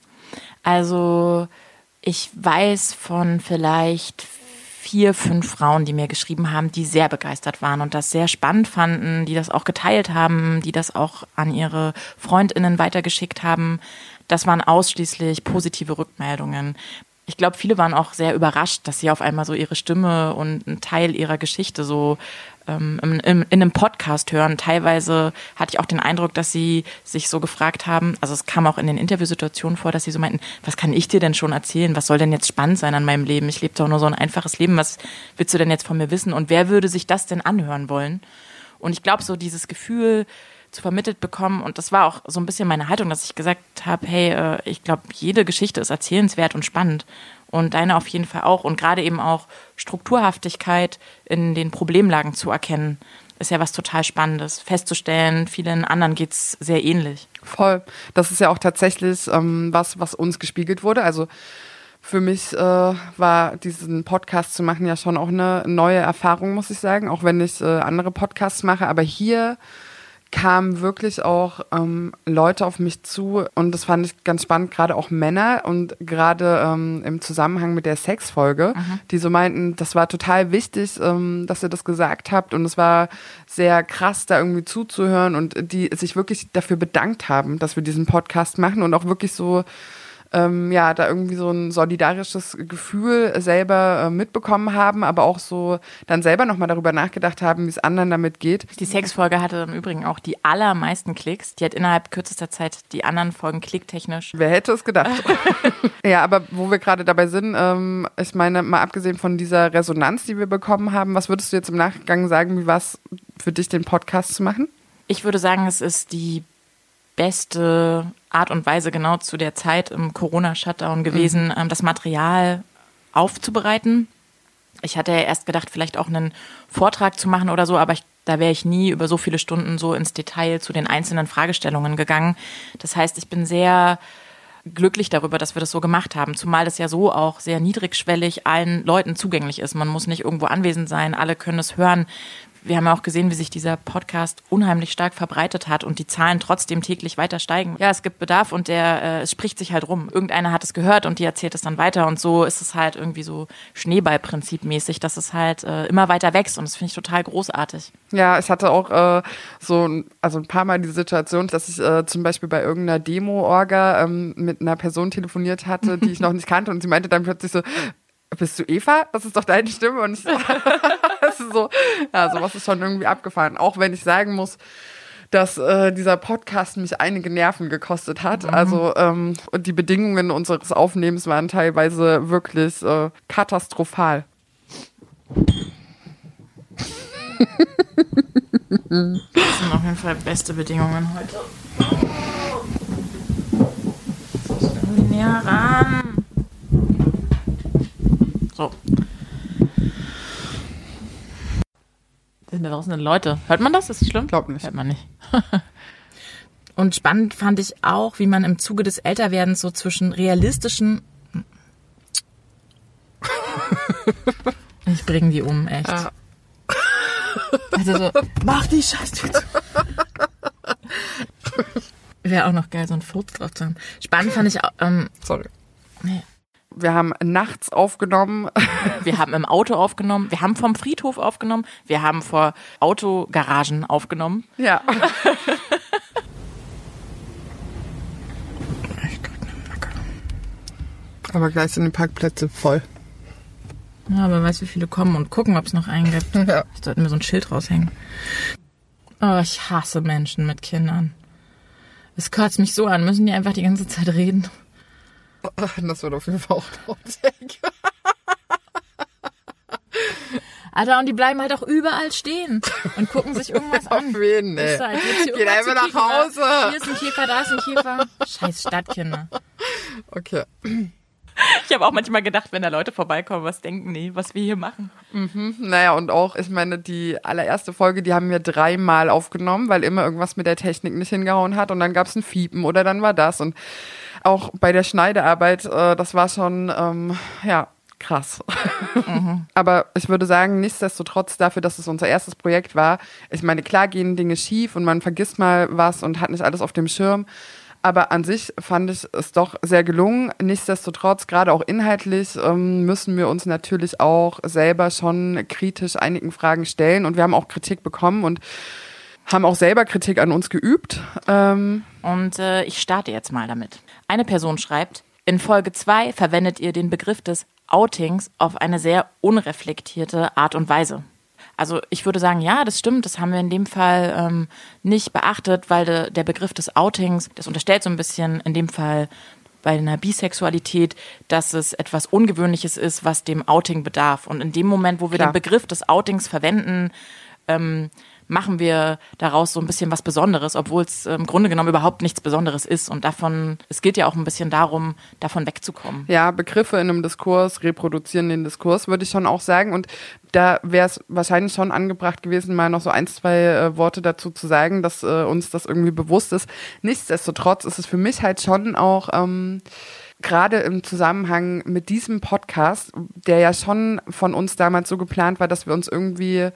Also, ich weiß von vielleicht vier, fünf Frauen, die mir geschrieben haben, die sehr begeistert waren und das sehr spannend fanden, die das auch geteilt haben, die das auch an ihre Freundinnen weitergeschickt haben. Das waren ausschließlich positive Rückmeldungen. Ich glaube, viele waren auch sehr überrascht, dass sie auf einmal so ihre Stimme und einen Teil ihrer Geschichte so ähm, in, in, in, einem Podcast hören. Teilweise hatte ich auch den Eindruck, dass sie sich so gefragt haben, also es kam auch in den Interviewsituationen vor, dass sie so meinten, was kann ich dir denn schon erzählen? Was soll denn jetzt spannend sein an meinem Leben? Ich lebe doch nur so ein einfaches Leben. Was willst du denn jetzt von mir wissen? Und wer würde sich das denn anhören wollen? Und ich glaube, so dieses Gefühl, zu vermittelt bekommen. Und das war auch so ein bisschen meine Haltung, dass ich gesagt habe, hey, äh, ich glaube, jede Geschichte ist erzählenswert und spannend und deine auf jeden Fall auch. Und gerade eben auch Strukturhaftigkeit in den Problemlagen zu erkennen, ist ja was total Spannendes. Festzustellen, vielen anderen geht es sehr ähnlich. Voll. Das ist ja auch tatsächlich ähm, was, was uns gespiegelt wurde. Also für mich äh, war diesen Podcast zu machen ja schon auch eine neue Erfahrung, muss ich sagen, auch wenn ich äh, andere Podcasts mache. Aber hier kamen wirklich auch ähm, Leute auf mich zu und das fand ich ganz spannend, gerade auch Männer und gerade ähm, im Zusammenhang mit der Sexfolge, die so meinten, das war total wichtig, ähm, dass ihr das gesagt habt und es war sehr krass, da irgendwie zuzuhören und die sich wirklich dafür bedankt haben, dass wir diesen Podcast machen und auch wirklich so ähm, ja, da irgendwie so ein solidarisches Gefühl selber äh, mitbekommen haben, aber auch so dann selber nochmal darüber nachgedacht haben, wie es anderen damit geht. Die Sexfolge hatte im Übrigen auch die allermeisten Klicks. Die hat innerhalb kürzester Zeit die anderen Folgen klicktechnisch. Wer hätte es gedacht? ja, aber wo wir gerade dabei sind, ähm, ich meine, mal abgesehen von dieser Resonanz, die wir bekommen haben, was würdest du jetzt im Nachgang sagen, wie war es für dich, den Podcast zu machen? Ich würde sagen, es ist die beste Art und Weise genau zu der Zeit im Corona-Shutdown gewesen, mhm. Ähm, das Material aufzubereiten. Ich hatte ja erst gedacht, vielleicht auch einen Vortrag zu machen oder so, aber ich, da wäre ich nie über so viele Stunden so ins Detail zu den einzelnen Fragestellungen gegangen. Das heißt, ich bin sehr glücklich darüber, dass wir das so gemacht haben, zumal das ja so auch sehr niedrigschwellig allen Leuten zugänglich ist. Man muss nicht irgendwo anwesend sein, alle können es hören wir haben ja auch gesehen, wie sich dieser Podcast unheimlich stark verbreitet hat und die Zahlen trotzdem täglich weiter steigen. Ja, es gibt Bedarf und der, äh, es spricht sich halt rum. Irgendeiner hat es gehört und die erzählt es dann weiter und so ist es halt irgendwie so Schneeballprinzipmäßig, dass es halt äh, immer weiter wächst und das finde ich total großartig. Ja, ich hatte auch äh, so also ein paar Mal die Situation, dass ich äh, zum Beispiel bei irgendeiner Demo-Orga ähm, mit einer Person telefoniert hatte, die ich noch nicht kannte und sie meinte dann plötzlich so, bist du Eva? Das ist doch deine Stimme. Und ich, das ist so, ja, sowas ist schon irgendwie abgefahren. Auch wenn ich sagen muss, dass äh, dieser Podcast mich einige Nerven gekostet hat. Mhm. Also ähm, und die Bedingungen unseres Aufnehmens waren teilweise wirklich äh, katastrophal. Das sind auf jeden Fall beste Bedingungen heute. Näher ran. So. Das sind da draußen Leute. Hört man das? Ist das schlimm? Glaub nicht. Hört man nicht. Und spannend fand ich auch, wie man im Zuge des Älterwerdens so zwischen realistischen. Ich bringe die um, echt. Ja. Also so, mach die Scheiße. Wäre auch noch geil, so ein Furz drauf zu haben. Spannend fand ich auch. Ähm, Sorry. Nee. Wir haben nachts aufgenommen. Wir haben im Auto aufgenommen. Wir haben vom Friedhof aufgenommen. Wir haben vor Autogaragen aufgenommen. Ja. Aber gleich sind die Parkplätze voll. Ja, aber weißt du, wie viele kommen und gucken, ob es noch einen gibt. Ja. Ich sollte mir so ein Schild raushängen. Oh, ich hasse Menschen mit Kindern. Es kotzt mich so an. Müssen die einfach die ganze Zeit reden? Das wird auf jeden Fall auch Outtake. Alter, und die bleiben halt auch überall stehen und gucken sich irgendwas an. Auf wen, würdest du Geht einfach nach. Hause. Hier ist ein Käfer, da ist ein Käfer. Scheiß Stadtkinder. Okay. Ich habe auch manchmal gedacht, wenn da Leute vorbeikommen, was denken die, was wir hier machen. Naja, und auch, ich meine, die allererste Folge, die haben wir dreimal aufgenommen, weil immer irgendwas mit der Technik nicht hingehauen hat und dann gab es ein Fiepen oder dann war das. Und auch bei der Schneidearbeit, äh, das war schon, ähm, ja, krass. Aber ich würde sagen, nichtsdestotrotz dafür, dass es unser erstes Projekt war, ich meine, klar gehen Dinge schief und man vergisst mal was und hat nicht alles auf dem Schirm. Aber an sich fand ich es doch sehr gelungen. Nichtsdestotrotz, gerade auch inhaltlich, ähm, müssen wir uns natürlich auch selber schon kritisch einigen Fragen stellen. Und wir haben auch Kritik bekommen und haben auch selber Kritik an uns geübt. Ähm, Und äh, ich starte jetzt mal damit. Eine Person schreibt, in Folge 2 verwendet ihr den Begriff des Outings auf eine sehr unreflektierte Art und Weise. Also ich würde sagen, ja, das stimmt, das haben wir in dem Fall ähm, nicht beachtet, weil de, der Begriff des Outings, das unterstellt so ein bisschen in dem Fall bei einer Bisexualität, dass es etwas Ungewöhnliches ist, was dem Outing bedarf. Und in dem Moment, wo wir Klar. den Begriff des Outings verwenden, ähm, machen wir daraus so ein bisschen was Besonderes, obwohl es im Grunde genommen überhaupt nichts Besonderes ist. Und davon, es geht ja auch ein bisschen darum, davon wegzukommen. ja, Begriffe in einem Diskurs reproduzieren den Diskurs, würde ich schon auch sagen. Und da wäre es wahrscheinlich schon angebracht gewesen, mal noch so ein, zwei äh, Worte dazu zu sagen, dass äh, uns das irgendwie bewusst ist. Nichtsdestotrotz ist es für mich halt schon auch ähm, gerade im Zusammenhang mit diesem Podcast, der ja schon von uns damals so geplant war, dass wir uns irgendwie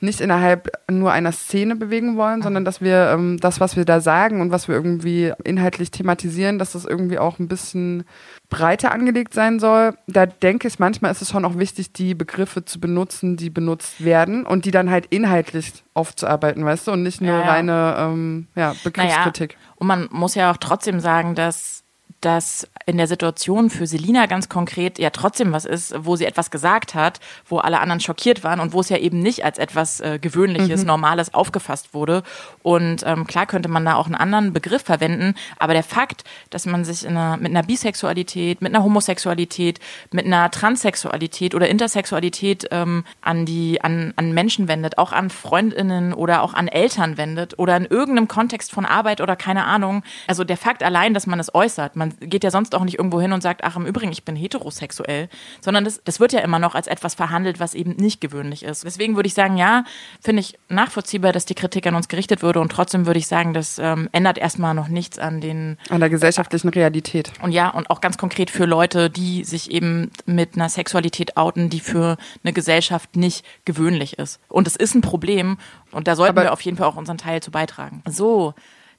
nicht innerhalb nur einer Szene bewegen wollen, sondern dass wir ähm, das, was wir da sagen und was wir irgendwie inhaltlich thematisieren, dass das irgendwie auch ein bisschen breiter angelegt sein soll. Da denke ich, manchmal ist es schon auch wichtig, die Begriffe zu benutzen, die benutzt werden und die dann halt inhaltlich aufzuarbeiten, weißt du, und nicht nur Ja, ja. reine ähm, ja, Begriffskritik. Und man muss ja auch trotzdem sagen, dass das in der Situation für Selina ganz konkret ja trotzdem was ist, wo sie etwas gesagt hat, wo alle anderen schockiert waren und wo es ja eben nicht als etwas äh, Gewöhnliches, Normales aufgefasst wurde. Und ähm, klar könnte man da auch einen anderen Begriff verwenden, aber der Fakt, dass man sich in einer, mit einer Bisexualität, mit einer Homosexualität, mit einer Transsexualität oder Intersexualität ähm, an die an, an Menschen wendet, auch an Freundinnen oder auch an Eltern wendet oder in irgendeinem Kontext von Arbeit oder keine Ahnung. Also der Fakt allein, dass man es äußert, man geht ja sonst auch nicht irgendwo hin und sagt, ach im Übrigen, ich bin heterosexuell, sondern das, das wird ja immer noch als etwas verhandelt, was eben nicht gewöhnlich ist. Deswegen würde ich sagen, ja, finde ich nachvollziehbar, dass die Kritik an uns gerichtet würde und trotzdem würde ich sagen, das ähm, ändert erstmal noch nichts an den An der gesellschaftlichen Realität. und ja, und auch ganz konkret für Leute, die sich eben mit einer Sexualität outen, die für eine Gesellschaft nicht gewöhnlich ist. Und es ist ein Problem und da sollten Aber- wir auf jeden Fall auch unseren Teil zu beitragen. So,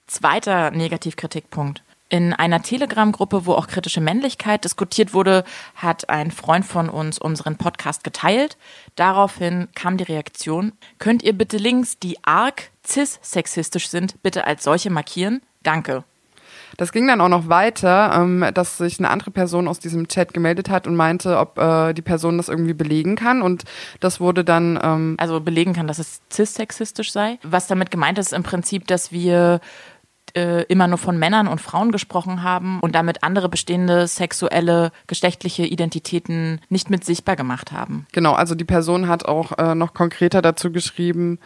zweiter Negativkritikpunkt. In einer Telegram-Gruppe, wo auch kritische Männlichkeit diskutiert wurde, hat ein Freund von uns unseren Podcast geteilt. Daraufhin kam die Reaktion, könnt ihr bitte Links, die arg cis-sexistisch sind, bitte als solche markieren? Danke. Das ging dann auch noch weiter, ähm, dass sich eine andere Person aus diesem Chat gemeldet hat und meinte, ob äh, die Person das irgendwie belegen kann. Und das wurde dann, ähm, also belegen kann, dass es cis-sexistisch sei. Was damit gemeint ist, im Prinzip, dass wir äh, immer nur von Männern und Frauen gesprochen haben und damit andere bestehende sexuelle, geschlechtliche Identitäten nicht mit sichtbar gemacht haben. genau, also die Person hat auch äh, noch konkreter dazu geschrieben,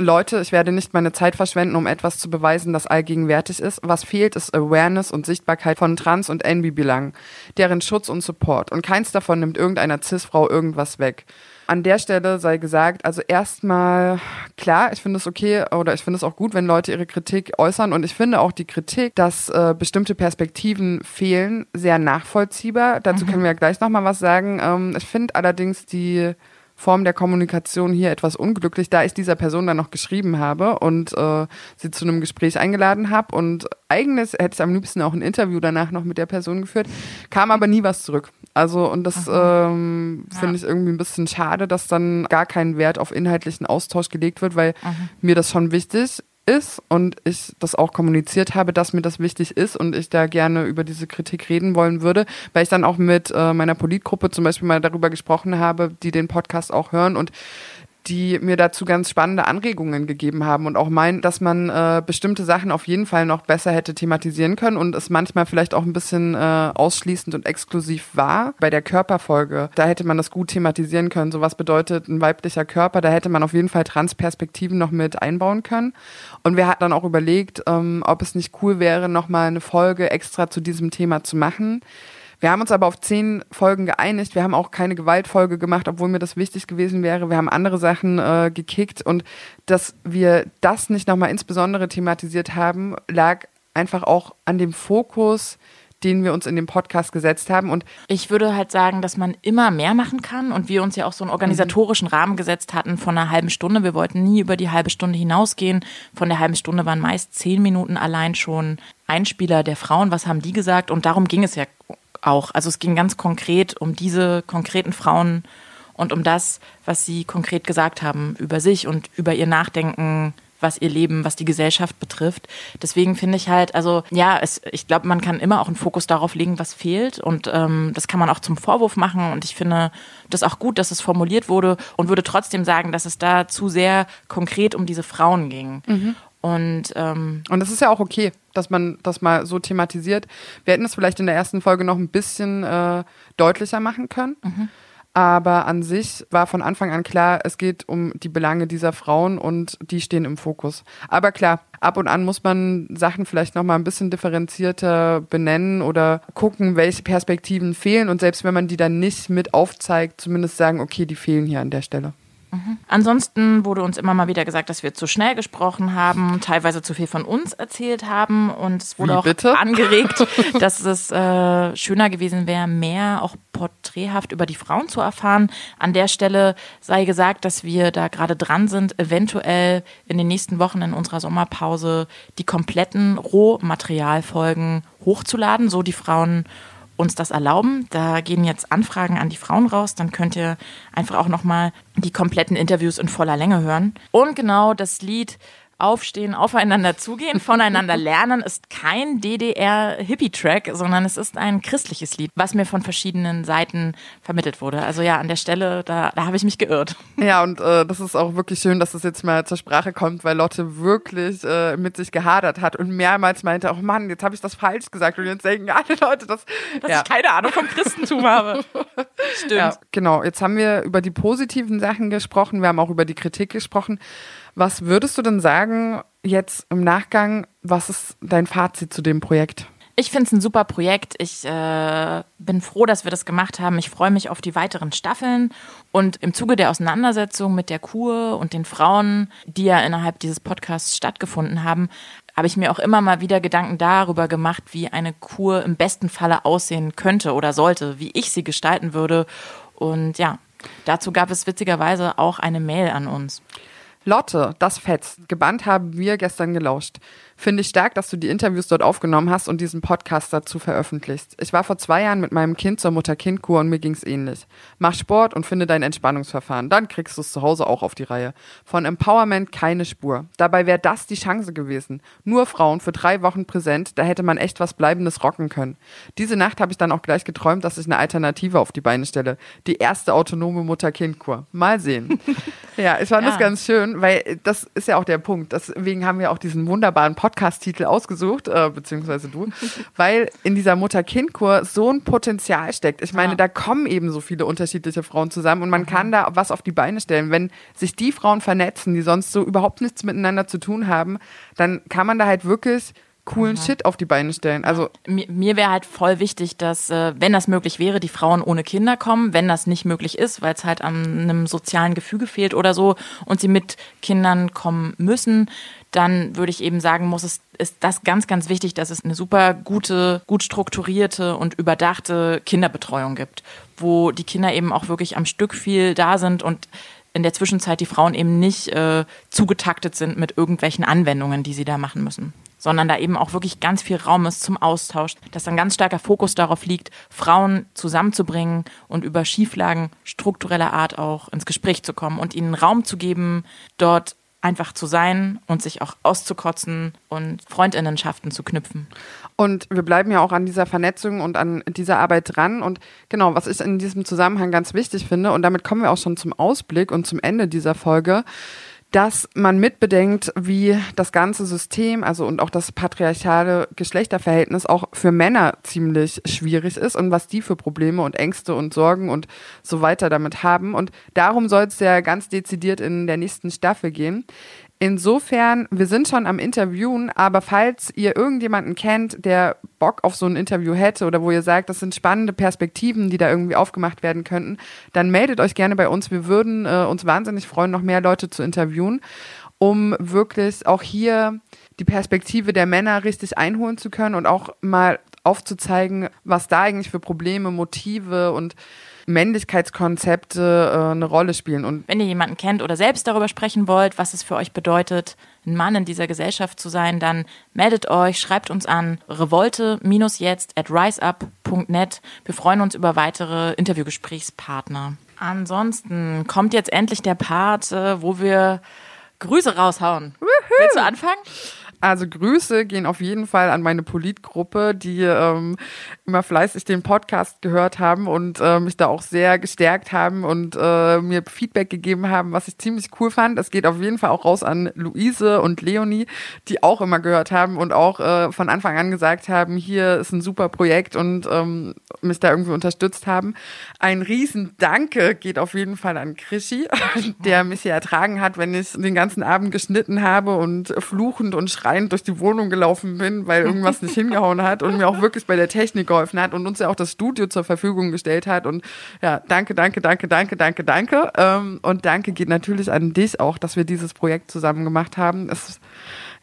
Leute, ich werde nicht meine Zeit verschwenden, um etwas zu beweisen, das allgegenwärtig ist. Was fehlt, ist Awareness und Sichtbarkeit von Trans- und NB-Belangen, deren Schutz und Support. Und keins davon nimmt irgendeiner Cis-Frau irgendwas weg. An der Stelle sei gesagt, also erstmal, klar, ich finde es okay oder ich finde es auch gut, wenn Leute ihre Kritik äußern und ich finde auch die Kritik, dass äh, bestimmte Perspektiven fehlen, sehr nachvollziehbar. Dazu können wir ja gleich nochmal was sagen. Ähm, ich finde allerdings die Form der Kommunikation hier etwas unglücklich, da ich dieser Person dann noch geschrieben habe und äh, sie zu einem Gespräch eingeladen habe. Und eigentlich hätte ich am liebsten auch ein Interview danach noch mit der Person geführt, kam aber nie was zurück. Also, und das ähm, finde ich irgendwie ein bisschen schade, dass dann gar kein Wert auf inhaltlichen Austausch gelegt wird, weil mir das schon wichtig ist und ich das auch kommuniziert habe, dass mir das wichtig ist und ich da gerne über diese Kritik reden wollen würde, weil ich dann auch mit äh, meiner Politgruppe zum Beispiel mal darüber gesprochen habe, die den Podcast auch hören und die mir dazu ganz spannende Anregungen gegeben haben und auch meinen, dass man äh, bestimmte Sachen auf jeden Fall noch besser hätte thematisieren können und es manchmal vielleicht auch ein bisschen äh, ausschließend und exklusiv war. Bei der Körperfolge, da hätte man das gut thematisieren können. So was bedeutet ein weiblicher Körper, da hätte man auf jeden Fall Transperspektiven noch mit einbauen können. Und wir hatten dann auch überlegt, ähm, ob es nicht cool wäre, nochmal eine Folge extra zu diesem Thema zu machen. Wir haben uns aber auf zehn Folgen geeinigt. Wir haben auch keine Gewaltfolge gemacht, obwohl mir das wichtig gewesen wäre. Wir haben andere Sachen äh, gekickt und dass wir das nicht nochmal insbesondere thematisiert haben, lag einfach auch an dem Fokus, den wir uns in dem Podcast gesetzt haben. Und ich würde halt sagen, dass man immer mehr machen kann und wir uns ja auch so einen organisatorischen mhm. Rahmen gesetzt hatten von einer halben Stunde. Wir wollten nie über die halbe Stunde hinausgehen. Von der halben Stunde waren meist zehn Minuten allein schon Einspieler der Frauen. Was haben die gesagt? Und darum ging es ja auch. Also es ging ganz konkret um diese konkreten Frauen und um das, was sie konkret gesagt haben über sich und über ihr Nachdenken, was ihr Leben, was die Gesellschaft betrifft. Deswegen finde ich halt, also ja, es, ich glaube, man kann immer auch einen Fokus darauf legen, was fehlt. Und ähm, das kann man auch zum Vorwurf machen. Und ich finde das auch gut, dass es formuliert wurde und würde trotzdem sagen, dass es da zu sehr konkret um diese Frauen ging. Mhm. Und, ähm, und das ist ja auch okay, dass man das mal so thematisiert. Wir hätten es vielleicht in der ersten Folge noch ein bisschen äh, deutlicher machen können. Mhm. Aber an sich war von Anfang an klar, es geht um die Belange dieser Frauen und die stehen im Fokus. Aber klar, ab und an muss man Sachen vielleicht noch mal ein bisschen differenzierter benennen oder gucken, welche Perspektiven fehlen und selbst wenn man die dann nicht mit aufzeigt, zumindest sagen, okay, die fehlen hier an der Stelle. Mhm. Ansonsten wurde uns immer mal wieder gesagt, dass wir zu schnell gesprochen haben, teilweise zu viel von uns erzählt haben und es wurde Wie, auch bitte? angeregt, dass es äh, schöner gewesen wäre, mehr auch porträthaft über die Frauen zu erfahren. An der Stelle sei gesagt, dass wir da gerade dran sind, eventuell in den nächsten Wochen in unserer Sommerpause die kompletten Rohmaterialfolgen hochzuladen, so die Frauen uns das erlauben. Da gehen jetzt Anfragen an die Frauen raus. Dann könnt ihr einfach auch nochmal die kompletten Interviews in voller Länge hören. Und genau das Lied Aufstehen, aufeinander zugehen, voneinander lernen ist kein DDR-Hippie-Track, sondern es ist ein christliches Lied, was mir von verschiedenen Seiten vermittelt wurde. Also ja, an der Stelle, da, da habe ich mich geirrt. Ja, und äh, das ist auch wirklich schön, dass das jetzt mal zur Sprache kommt, weil Lotte wirklich äh, mit sich gehadert hat und mehrmals meinte, oh Mann, jetzt habe ich das falsch gesagt und jetzt denken alle Leute, dass, dass ja. ich keine Ahnung vom Christentum habe. Stimmt. Ja, genau, jetzt haben wir über die positiven Sachen gesprochen, wir haben auch über die Kritik gesprochen. Was würdest du denn sagen, jetzt im Nachgang, was ist dein Fazit zu dem Projekt? Ich finde es ein super Projekt. Ich äh, bin froh, dass wir das gemacht haben. Ich freue mich auf die weiteren Staffeln. Und im Zuge der Auseinandersetzung mit der Kur und den Frauen, die ja innerhalb dieses Podcasts stattgefunden haben, habe ich mir auch immer mal wieder Gedanken darüber gemacht, wie eine Kur im besten Falle aussehen könnte oder sollte, wie ich sie gestalten würde. Und ja, dazu gab es witzigerweise auch eine Mail an uns. Lotte, das fetzt. Gebannt haben wir gestern gelauscht. Finde ich stark, dass du die Interviews dort aufgenommen hast und diesen Podcast dazu veröffentlichst. Ich war vor zwei Jahren mit meinem Kind zur Mutter-Kind-Kur und mir ging's ähnlich. Mach Sport und finde dein Entspannungsverfahren. Dann kriegst du es zu Hause auch auf die Reihe. Von Empowerment keine Spur. Dabei wäre das die Chance gewesen. Nur Frauen für drei Wochen präsent, da hätte man echt was Bleibendes rocken können. Diese Nacht habe ich dann auch gleich geträumt, dass ich eine Alternative auf die Beine stelle. Die erste autonome Mutter-Kind-Kur. Mal sehen. ja, ich fand ja. das ganz schön, weil das ist ja auch der Punkt. Deswegen haben wir auch diesen wunderbaren Podcast Podcast-Titel ausgesucht, äh, beziehungsweise du, weil in dieser Mutter-Kind-Kur so ein Potenzial steckt. Ich meine, ja. da kommen eben so viele unterschiedliche Frauen zusammen und man mhm. kann da was auf die Beine stellen. Wenn sich die Frauen vernetzen, die sonst so überhaupt nichts miteinander zu tun haben, dann kann man da halt wirklich coolen mhm. Shit auf die Beine stellen. Also mir, mir wäre halt voll wichtig, dass, äh, wenn das möglich wäre, die Frauen ohne Kinder kommen. Wenn das nicht möglich ist, weil es halt an einem sozialen Gefüge fehlt oder so und sie mit Kindern kommen müssen, dann würde ich eben sagen, muss es ist das ganz, ganz wichtig, dass es eine super gute, gut strukturierte und überdachte Kinderbetreuung gibt, wo die Kinder eben auch wirklich am Stück viel da sind und in der Zwischenzeit die Frauen eben nicht äh, zugetaktet sind mit irgendwelchen Anwendungen, die sie da machen müssen sondern da eben auch wirklich ganz viel Raum ist zum Austausch, dass ein ganz starker Fokus darauf liegt, Frauen zusammenzubringen und über Schieflagen struktureller Art auch ins Gespräch zu kommen und ihnen Raum zu geben, dort einfach zu sein und sich auch auszukotzen und Freundinnenschaften zu knüpfen. Und wir bleiben ja auch an dieser Vernetzung und an dieser Arbeit dran. Und genau, was ich in diesem Zusammenhang ganz wichtig finde, und damit kommen wir auch schon zum Ausblick und zum Ende dieser Folge, dass man mitbedenkt, wie das ganze System, also und auch das patriarchale Geschlechterverhältnis auch für Männer ziemlich schwierig ist und was die für Probleme und Ängste und Sorgen und so weiter damit haben. Und darum soll es ja ganz dezidiert in der nächsten Staffel gehen. Insofern, wir sind schon am Interviewen, aber falls ihr irgendjemanden kennt, der Bock auf so ein Interview hätte oder wo ihr sagt, das sind spannende Perspektiven, die da irgendwie aufgemacht werden könnten, dann meldet euch gerne bei uns. Wir würden äh, uns wahnsinnig freuen, noch mehr Leute zu interviewen, um wirklich auch hier die Perspektive der Männer richtig einholen zu können und auch mal aufzuzeigen, was da eigentlich für Probleme, Motive und Männlichkeitskonzepte äh, eine Rolle spielen. Und Wenn ihr jemanden kennt oder selbst darüber sprechen wollt, was es für euch bedeutet, ein Mann in dieser Gesellschaft zu sein, dann meldet euch, schreibt uns an revolte-jetzt at riseup.net. Wir freuen uns über weitere Interviewgesprächspartner. Ansonsten kommt jetzt endlich der Part, äh, wo wir Grüße raushauen. Willst du anfangen? Also Grüße gehen auf jeden Fall an meine Politgruppe, die ähm, immer fleißig den Podcast gehört haben und äh, mich da auch sehr gestärkt haben und äh, mir Feedback gegeben haben, was ich ziemlich cool fand. Es geht auf jeden Fall auch raus an Luise und Leonie, die auch immer gehört haben und auch äh, von Anfang an gesagt haben, hier ist ein super Projekt und ähm, mich da irgendwie unterstützt haben. Ein riesen Danke geht auf jeden Fall an Krischi, der mich hier ertragen hat, wenn ich den ganzen Abend geschnitten habe und fluchend und schreibend schreiend durch die Wohnung gelaufen bin, weil irgendwas nicht hingehauen hat und mir auch wirklich bei der Technik geholfen hat und uns ja auch das Studio zur Verfügung gestellt hat. Und ja, danke, danke, danke, danke, danke, danke. Ähm, und danke geht natürlich an dich auch, dass wir dieses Projekt zusammen gemacht haben. Es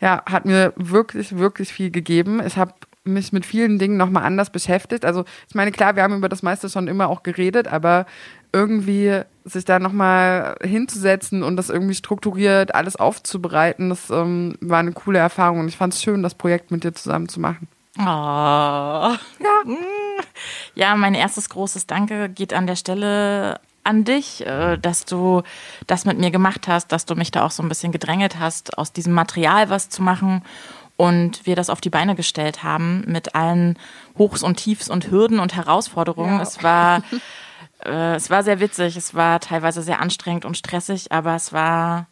ja, hat mir wirklich, wirklich viel gegeben. Ich habe mich mit vielen Dingen nochmal anders beschäftigt. Also ich meine, klar, wir haben über das meiste schon immer auch geredet, aber irgendwie sich da nochmal hinzusetzen und das irgendwie strukturiert alles aufzubereiten, das ähm, war eine coole Erfahrung und ich fand es schön, das Projekt mit dir zusammen zu machen. Oh. Ja. ja, mein erstes großes Danke geht an der Stelle an dich, äh, dass du das mit mir gemacht hast, dass du mich da auch so ein bisschen gedrängelt hast, aus diesem Material was zu machen und wir das auf die Beine gestellt haben mit allen Hochs und Tiefs und Hürden und Herausforderungen. Ja. Es war äh, es war sehr witzig, es war teilweise sehr anstrengend und stressig, aber es war,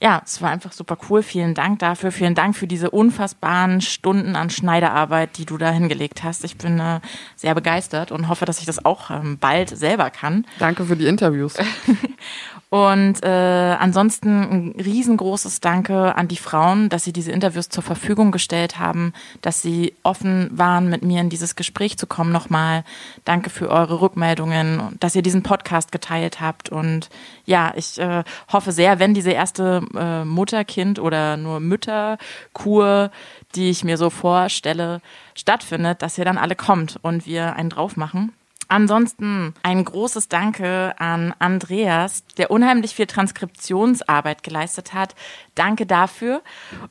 ja, es war einfach super cool. Vielen Dank dafür. Vielen Dank für diese unfassbaren Stunden an Schneiderarbeit, die du da hingelegt hast. Ich bin äh, sehr begeistert und hoffe, dass ich das auch ähm, bald selber kann. Danke für die Interviews. Und äh, ansonsten ein riesengroßes Danke an die Frauen, dass sie diese Interviews zur Verfügung gestellt haben, dass sie offen waren, mit mir in dieses Gespräch zu kommen nochmal. Danke für eure Rückmeldungen, dass ihr diesen Podcast geteilt habt. Und ja, ich äh, hoffe sehr, wenn diese erste äh, Mutterkind oder nur Mütterkur, die ich mir so vorstelle, stattfindet, dass ihr dann alle kommt und wir einen drauf machen. Ansonsten ein großes Danke an Andreas, der unheimlich viel Transkriptionsarbeit geleistet hat. Danke dafür.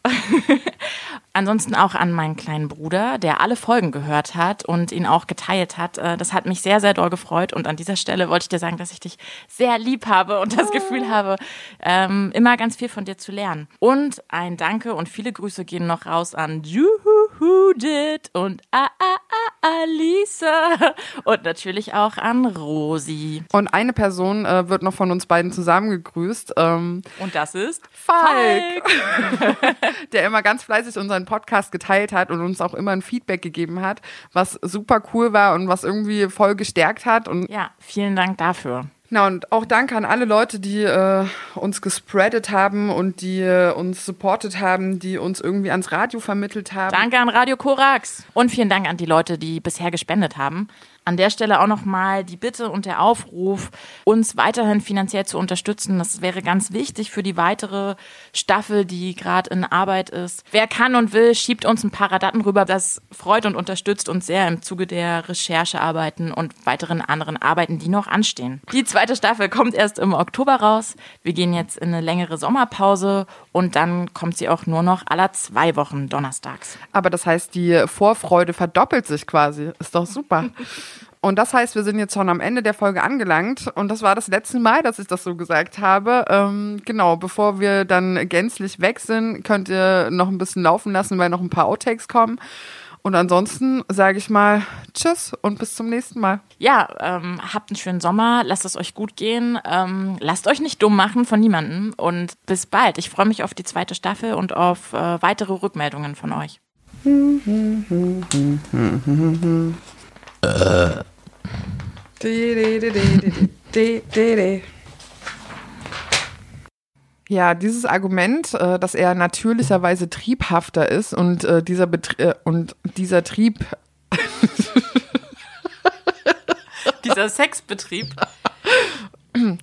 Ansonsten auch an meinen kleinen Bruder, der alle Folgen gehört hat und ihn auch geteilt hat. Äh, das hat mich sehr, sehr doll gefreut. Und an dieser Stelle wollte ich dir sagen, dass ich dich sehr lieb habe und das Gefühl habe, ähm, immer ganz viel von dir zu lernen. Und ein Danke und viele Grüße gehen noch raus an Juhudit und A A A Alisa und natürlich auch an Rosi. Und eine Person äh, wird noch von uns beiden zusammen gegrüßt. Ähm, und das ist Falk, Falk. der immer ganz fleißig unseren unseren Podcast geteilt hat und uns auch immer ein Feedback gegeben hat, was super cool war und was irgendwie voll gestärkt hat. Und ja, vielen Dank dafür. Na, und auch danke an alle Leute, die äh, uns gespreadet haben und die äh, uns supportet haben, die uns irgendwie ans Radio vermittelt haben. Danke an Radio Korax. Und vielen Dank an die Leute, die bisher gespendet haben. An der Stelle auch nochmal die Bitte und der Aufruf, uns weiterhin finanziell zu unterstützen. Das wäre ganz wichtig für die weitere Staffel, die gerade in Arbeit ist. Wer kann und will, schiebt uns ein paar Radatten rüber. Das freut und unterstützt uns sehr im Zuge der Recherchearbeiten und weiteren anderen Arbeiten, die noch anstehen. Die zweite Staffel kommt erst im Oktober raus. Wir gehen jetzt in eine längere Sommerpause und dann kommt sie auch nur noch aller zwei Wochen donnerstags. Aber das heißt, die Vorfreude verdoppelt sich quasi. Ist doch super. Und das heißt, wir sind jetzt schon am Ende der Folge angelangt. Und das war das letzte Mal, dass ich das so gesagt habe. Ähm, genau, bevor wir dann gänzlich weg sind, könnt ihr noch ein bisschen laufen lassen, weil noch ein paar Outtakes kommen. Und ansonsten sage ich mal Tschüss und bis zum nächsten Mal. Ja, ähm, habt einen schönen Sommer, lasst es euch gut gehen, ähm, lasst euch nicht dumm machen von niemandem und bis bald. Ich freue mich auf die zweite Staffel und auf äh, weitere Rückmeldungen von euch. Ja, dieses Argument, äh, dass er natürlicherweise triebhafter ist und äh, dieser Betrie äh, und dieser Trieb Dieser Sexbetrieb.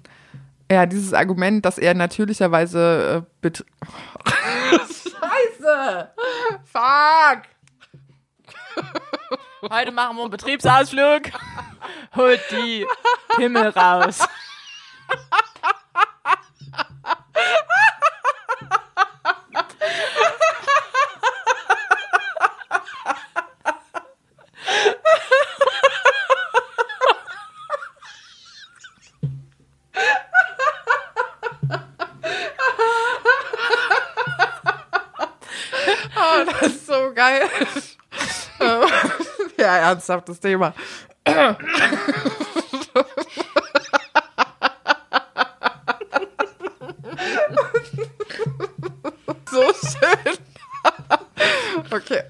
ja, dieses Argument, dass er natürlicherweise äh, Scheiße! Fuck! Heute machen wir einen Betriebsausflug. Holt die Pimmel raus. Oh, so geil. Ernsthaftes Thema. so schön. Okay.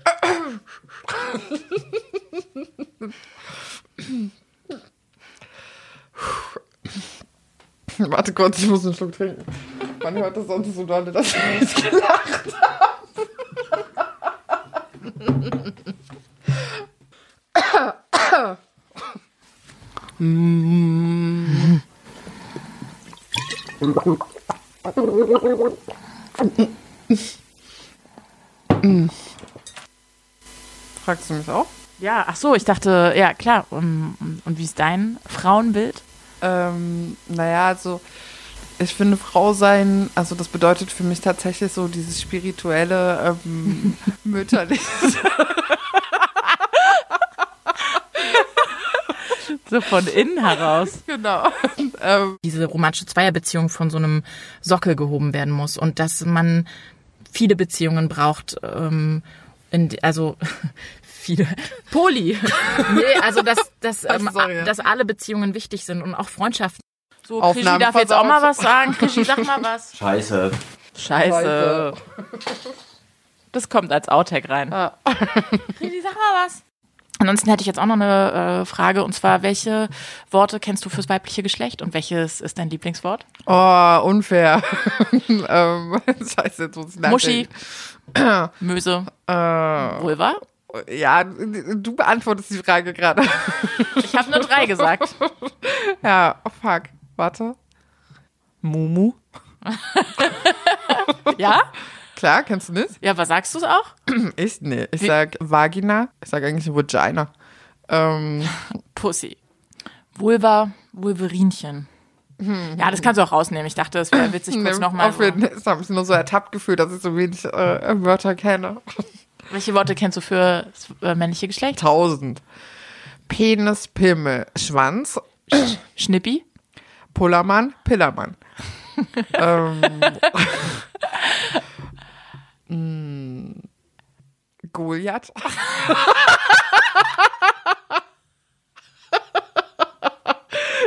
Warte kurz, ich muss einen Schluck trinken. Man hört das sonst so dolle, dass ich nicht gelacht Fragst du mich auch? Ja, ach so, ich dachte, ja klar. Und, und wie ist dein Frauenbild? Ähm, naja, also ich finde Frau sein, also das bedeutet für mich tatsächlich so dieses spirituelle, ähm, mütterliche. So von innen heraus. genau. ähm, Diese romantische Zweierbeziehung von so einem Sockel gehoben werden muss und dass man viele Beziehungen braucht, ähm, in, also viele Poli. nee, also dass, dass, ähm, sorry, ja. dass alle Beziehungen wichtig sind und auch Freundschaften. So, Aufnahmen Krischi darf jetzt auch mal was sagen. Krischi, sag mal was. Scheiße. Scheiße. Das kommt als Outtake rein. Ah. Krischi, sag mal was. Ansonsten hätte ich jetzt auch noch eine äh, Frage und zwar, welche Worte kennst du fürs weibliche Geschlecht und welches ist dein Lieblingswort? oh, unfair. ähm, scheiße, jetzt muss ich Muschi. Möse, Äh, Vulva? ja, du beantwortest die Frage gerade. Ich habe nur drei gesagt. ja, oh fuck. Warte. Mumu. ja? Klar, kennst du nicht? Ja, was sagst du es auch? Ich? Nee, ich sag Vagina. Ich sag eigentlich Vagina. Ähm, Pussy. Vulva, Vulverinchen. Ja, das kannst du auch rausnehmen. Ich dachte, es wäre witzig, kurz nee, nochmal. auf jeden Fall, Ich habe mich nur so ertappt gefühlt, dass ich so wenig äh, Wörter kenne. Welche Worte kennst du für das äh, männliche Geschlecht? Tausend. Penis, Pimmel, Schwanz, Schnippi? Pullermann, Pillermann. ähm, mm, Goliath.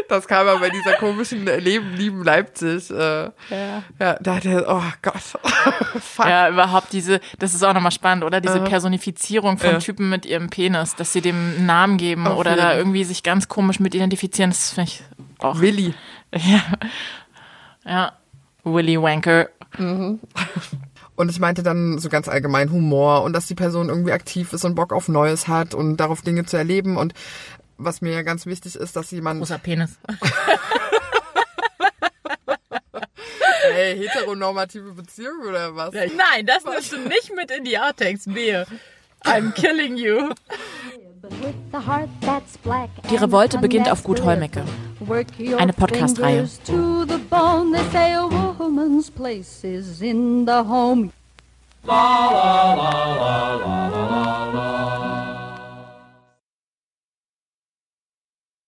Das kam aber bei dieser komischen Leben, lieben Leipzig. Äh, Ja. ja, da hat er, oh Gott. Fuck. Ja, überhaupt diese, das ist auch nochmal spannend, oder? Diese. Personifizierung von Ja. Typen mit ihrem Penis, dass sie dem einen Namen geben Auf oder da jeden. irgendwie sich ganz komisch mit identifizieren, das finde ich auch. Willi. Ja. Ja. Willy Wanker. Und ich meinte dann so ganz allgemein Humor und dass die Person irgendwie aktiv ist und Bock auf Neues hat und darauf Dinge zu erleben. Und was mir ja ganz wichtig ist, dass jemand. Großer Penis. Hey, heteronormative Beziehung oder was? Nein, das nimmst du nicht mit in die Outtakes, Wehe. I'm killing you. Die Revolte beginnt auf Gut Holmecke. Eine Podcast-Reihe. La la la la la la la